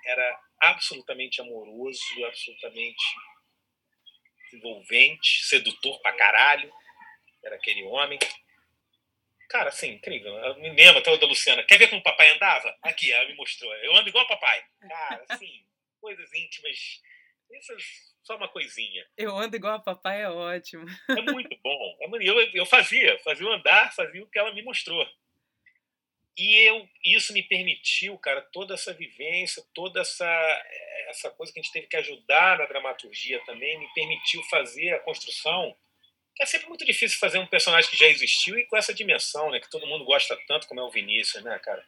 era absolutamente amoroso, absolutamente envolvente, sedutor pra caralho. Era aquele homem. Cara, assim, incrível. Eu me lembro até o da Luciana. Quer ver como o papai andava? Aqui, ela me mostrou. Eu ando igual o papai. Cara, assim, coisas íntimas é só uma coisinha. Eu ando igual a papai é ótimo. É muito bom. É, eu, eu fazia, fazia o andar, fazia o que ela me mostrou. E eu, isso me permitiu, cara, toda essa vivência, toda essa, essa coisa que a gente teve que ajudar na dramaturgia também, me permitiu fazer a construção. É sempre muito difícil fazer um personagem que já existiu e com essa dimensão, né, que todo mundo gosta tanto, como é o Vinícius, né, cara?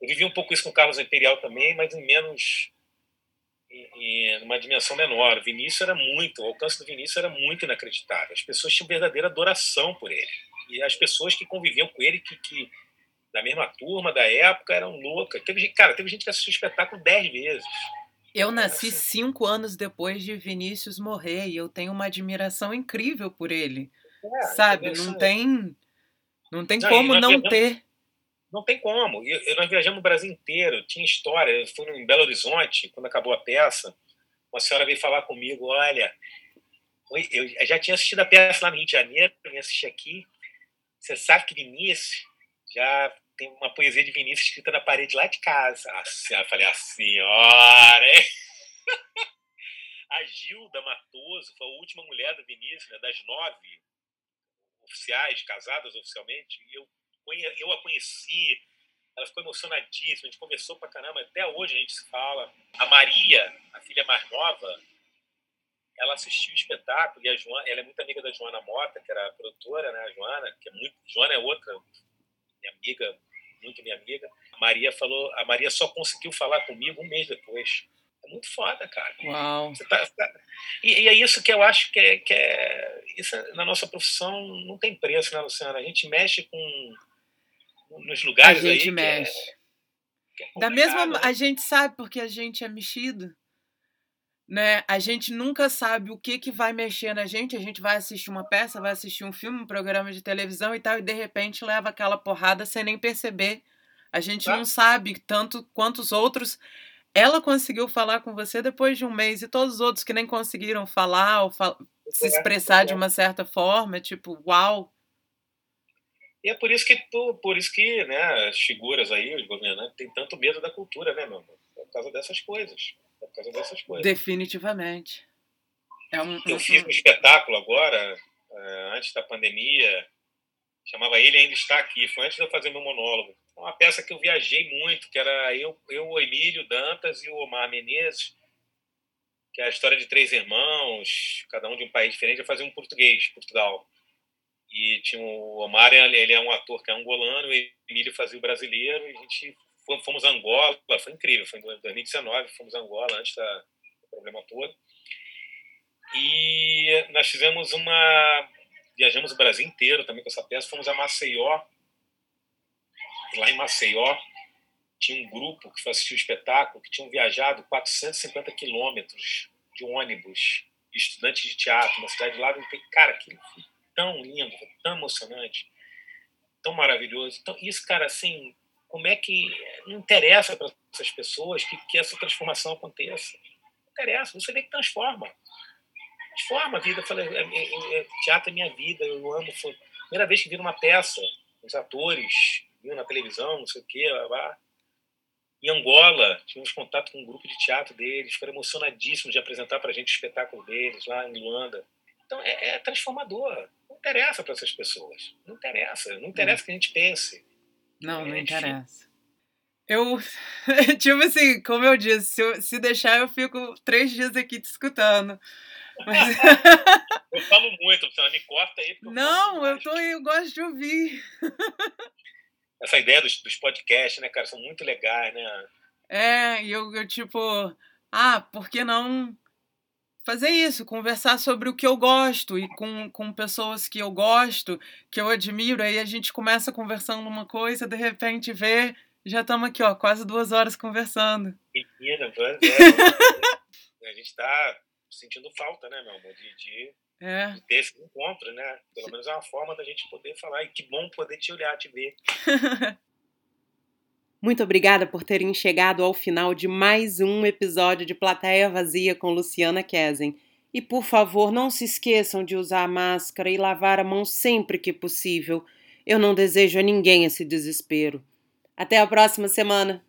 Eu vivi um pouco isso com o Carlos Imperial também, mas em menos em uma dimensão menor. O Vinícius era muito, o alcance do Vinícius era muito inacreditável. As pessoas tinham verdadeira adoração por ele. E as pessoas que conviviam com ele, que, que da mesma turma, da época, eram loucas. Teve, cara, teve gente que assistiu o espetáculo dez vezes. Eu nasci assim. cinco anos depois de Vinícius morrer e eu tenho uma admiração incrível por ele. É, sabe? Não tem, não tem não, como não ter. Não tem como. Eu, nós viajamos no Brasil inteiro, tinha história. Eu fui em Belo Horizonte, quando acabou a peça. Uma senhora veio falar comigo: olha, eu já tinha assistido a peça lá no Rio de Janeiro, vim assistir aqui. Você sabe que Vinícius já tem uma poesia de Vinícius escrita na parede lá de casa. Eu falei: a senhora, hein? A Gilda Matoso foi a última mulher do Vinícius, né, das nove oficiais, casadas oficialmente. E eu eu a conheci, ela ficou emocionadíssima, a gente conversou pra caramba, até hoje a gente se fala. A Maria, a filha mais nova, ela assistiu o espetáculo e a Joana, ela é muito amiga da Joana Mota, que era a produtora, né, a Joana, que é muito, Joana é outra minha amiga, muito minha amiga. A Maria falou, a Maria só conseguiu falar comigo um mês depois. É muito foda, cara. Uau. Tá, tá... E, e, é isso que eu acho que é, que é isso é, na nossa profissão não tem preço, né, Luciana? A gente mexe com nos lugares a gente aí mexe. É, é da mesma né? a gente sabe porque a gente é mexido né a gente nunca sabe o que que vai mexer na gente a gente vai assistir uma peça vai assistir um filme um programa de televisão e tal e de repente leva aquela porrada sem nem perceber a gente tá. não sabe tanto quanto os outros ela conseguiu falar com você depois de um mês e todos os outros que nem conseguiram falar ou fal se é, expressar de uma certa forma tipo uau e é por isso que tu, por isso que, né, as figuras aí, os governantes, têm tanto medo da cultura, né, meu amor? É por causa dessas coisas. É por causa dessas coisas. Definitivamente. É um, eu fiz um espetáculo agora, eh, antes da pandemia, chamava Ele Ainda Está Aqui. Foi antes de eu fazer meu monólogo. Uma peça que eu viajei muito, que era eu, eu o Emílio Dantas e o Omar Menezes, que é a história de três irmãos, cada um de um país diferente, eu fazia um português, Portugal. E tinha o Omar, ele é um ator que é angolano, e Emílio fazia o brasileiro, e a gente fomos a Angola, foi incrível, foi em 2019, fomos a Angola antes da, do problema todo. E nós fizemos uma. Viajamos o Brasil inteiro também com essa peça, fomos a Maceió. Lá em Maceió tinha um grupo que foi assistir o espetáculo que tinham viajado 450 quilômetros de ônibus, estudantes de teatro, uma cidade lá. Cara, aquilo tão lindo, tão emocionante, tão maravilhoso. Então, isso, cara, assim, como é que não interessa para essas pessoas que, que essa transformação aconteça? Não interessa, você vê que transforma. Transforma a vida. Eu falei, é, é, é, teatro é minha vida, eu amo. Foi a primeira vez que vi uma peça, os atores, viu na televisão, não sei o quê, lá, lá. Em Angola, tivemos contato com um grupo de teatro deles, ficaram emocionadíssimos de apresentar para a gente o espetáculo deles lá em Luanda. Então, é, é transformador. Não interessa para essas pessoas. Não interessa. Não interessa que a gente pense. Não, não é interessa. Eu, tipo assim, como eu disse, se, eu, se deixar, eu fico três dias aqui te escutando. Mas... eu falo muito, você me corta aí. Não, eu, tô, eu gosto de ouvir. Essa ideia dos, dos podcasts, né, cara, são muito legais, né? É, e eu, eu tipo, ah, por que não fazer isso, conversar sobre o que eu gosto e com, com pessoas que eu gosto, que eu admiro, aí a gente começa conversando uma coisa, de repente vê, já estamos aqui, ó, quase duas horas conversando. Menina, é, a gente está sentindo falta, né, meu amor, de, de, é. de, ter esse encontro, né? Pelo menos é uma forma da gente poder falar, e que bom poder te olhar, te ver. Muito obrigada por terem chegado ao final de mais um episódio de Plateia Vazia com Luciana Kesen. E por favor, não se esqueçam de usar a máscara e lavar a mão sempre que possível. Eu não desejo a ninguém esse desespero. Até a próxima semana!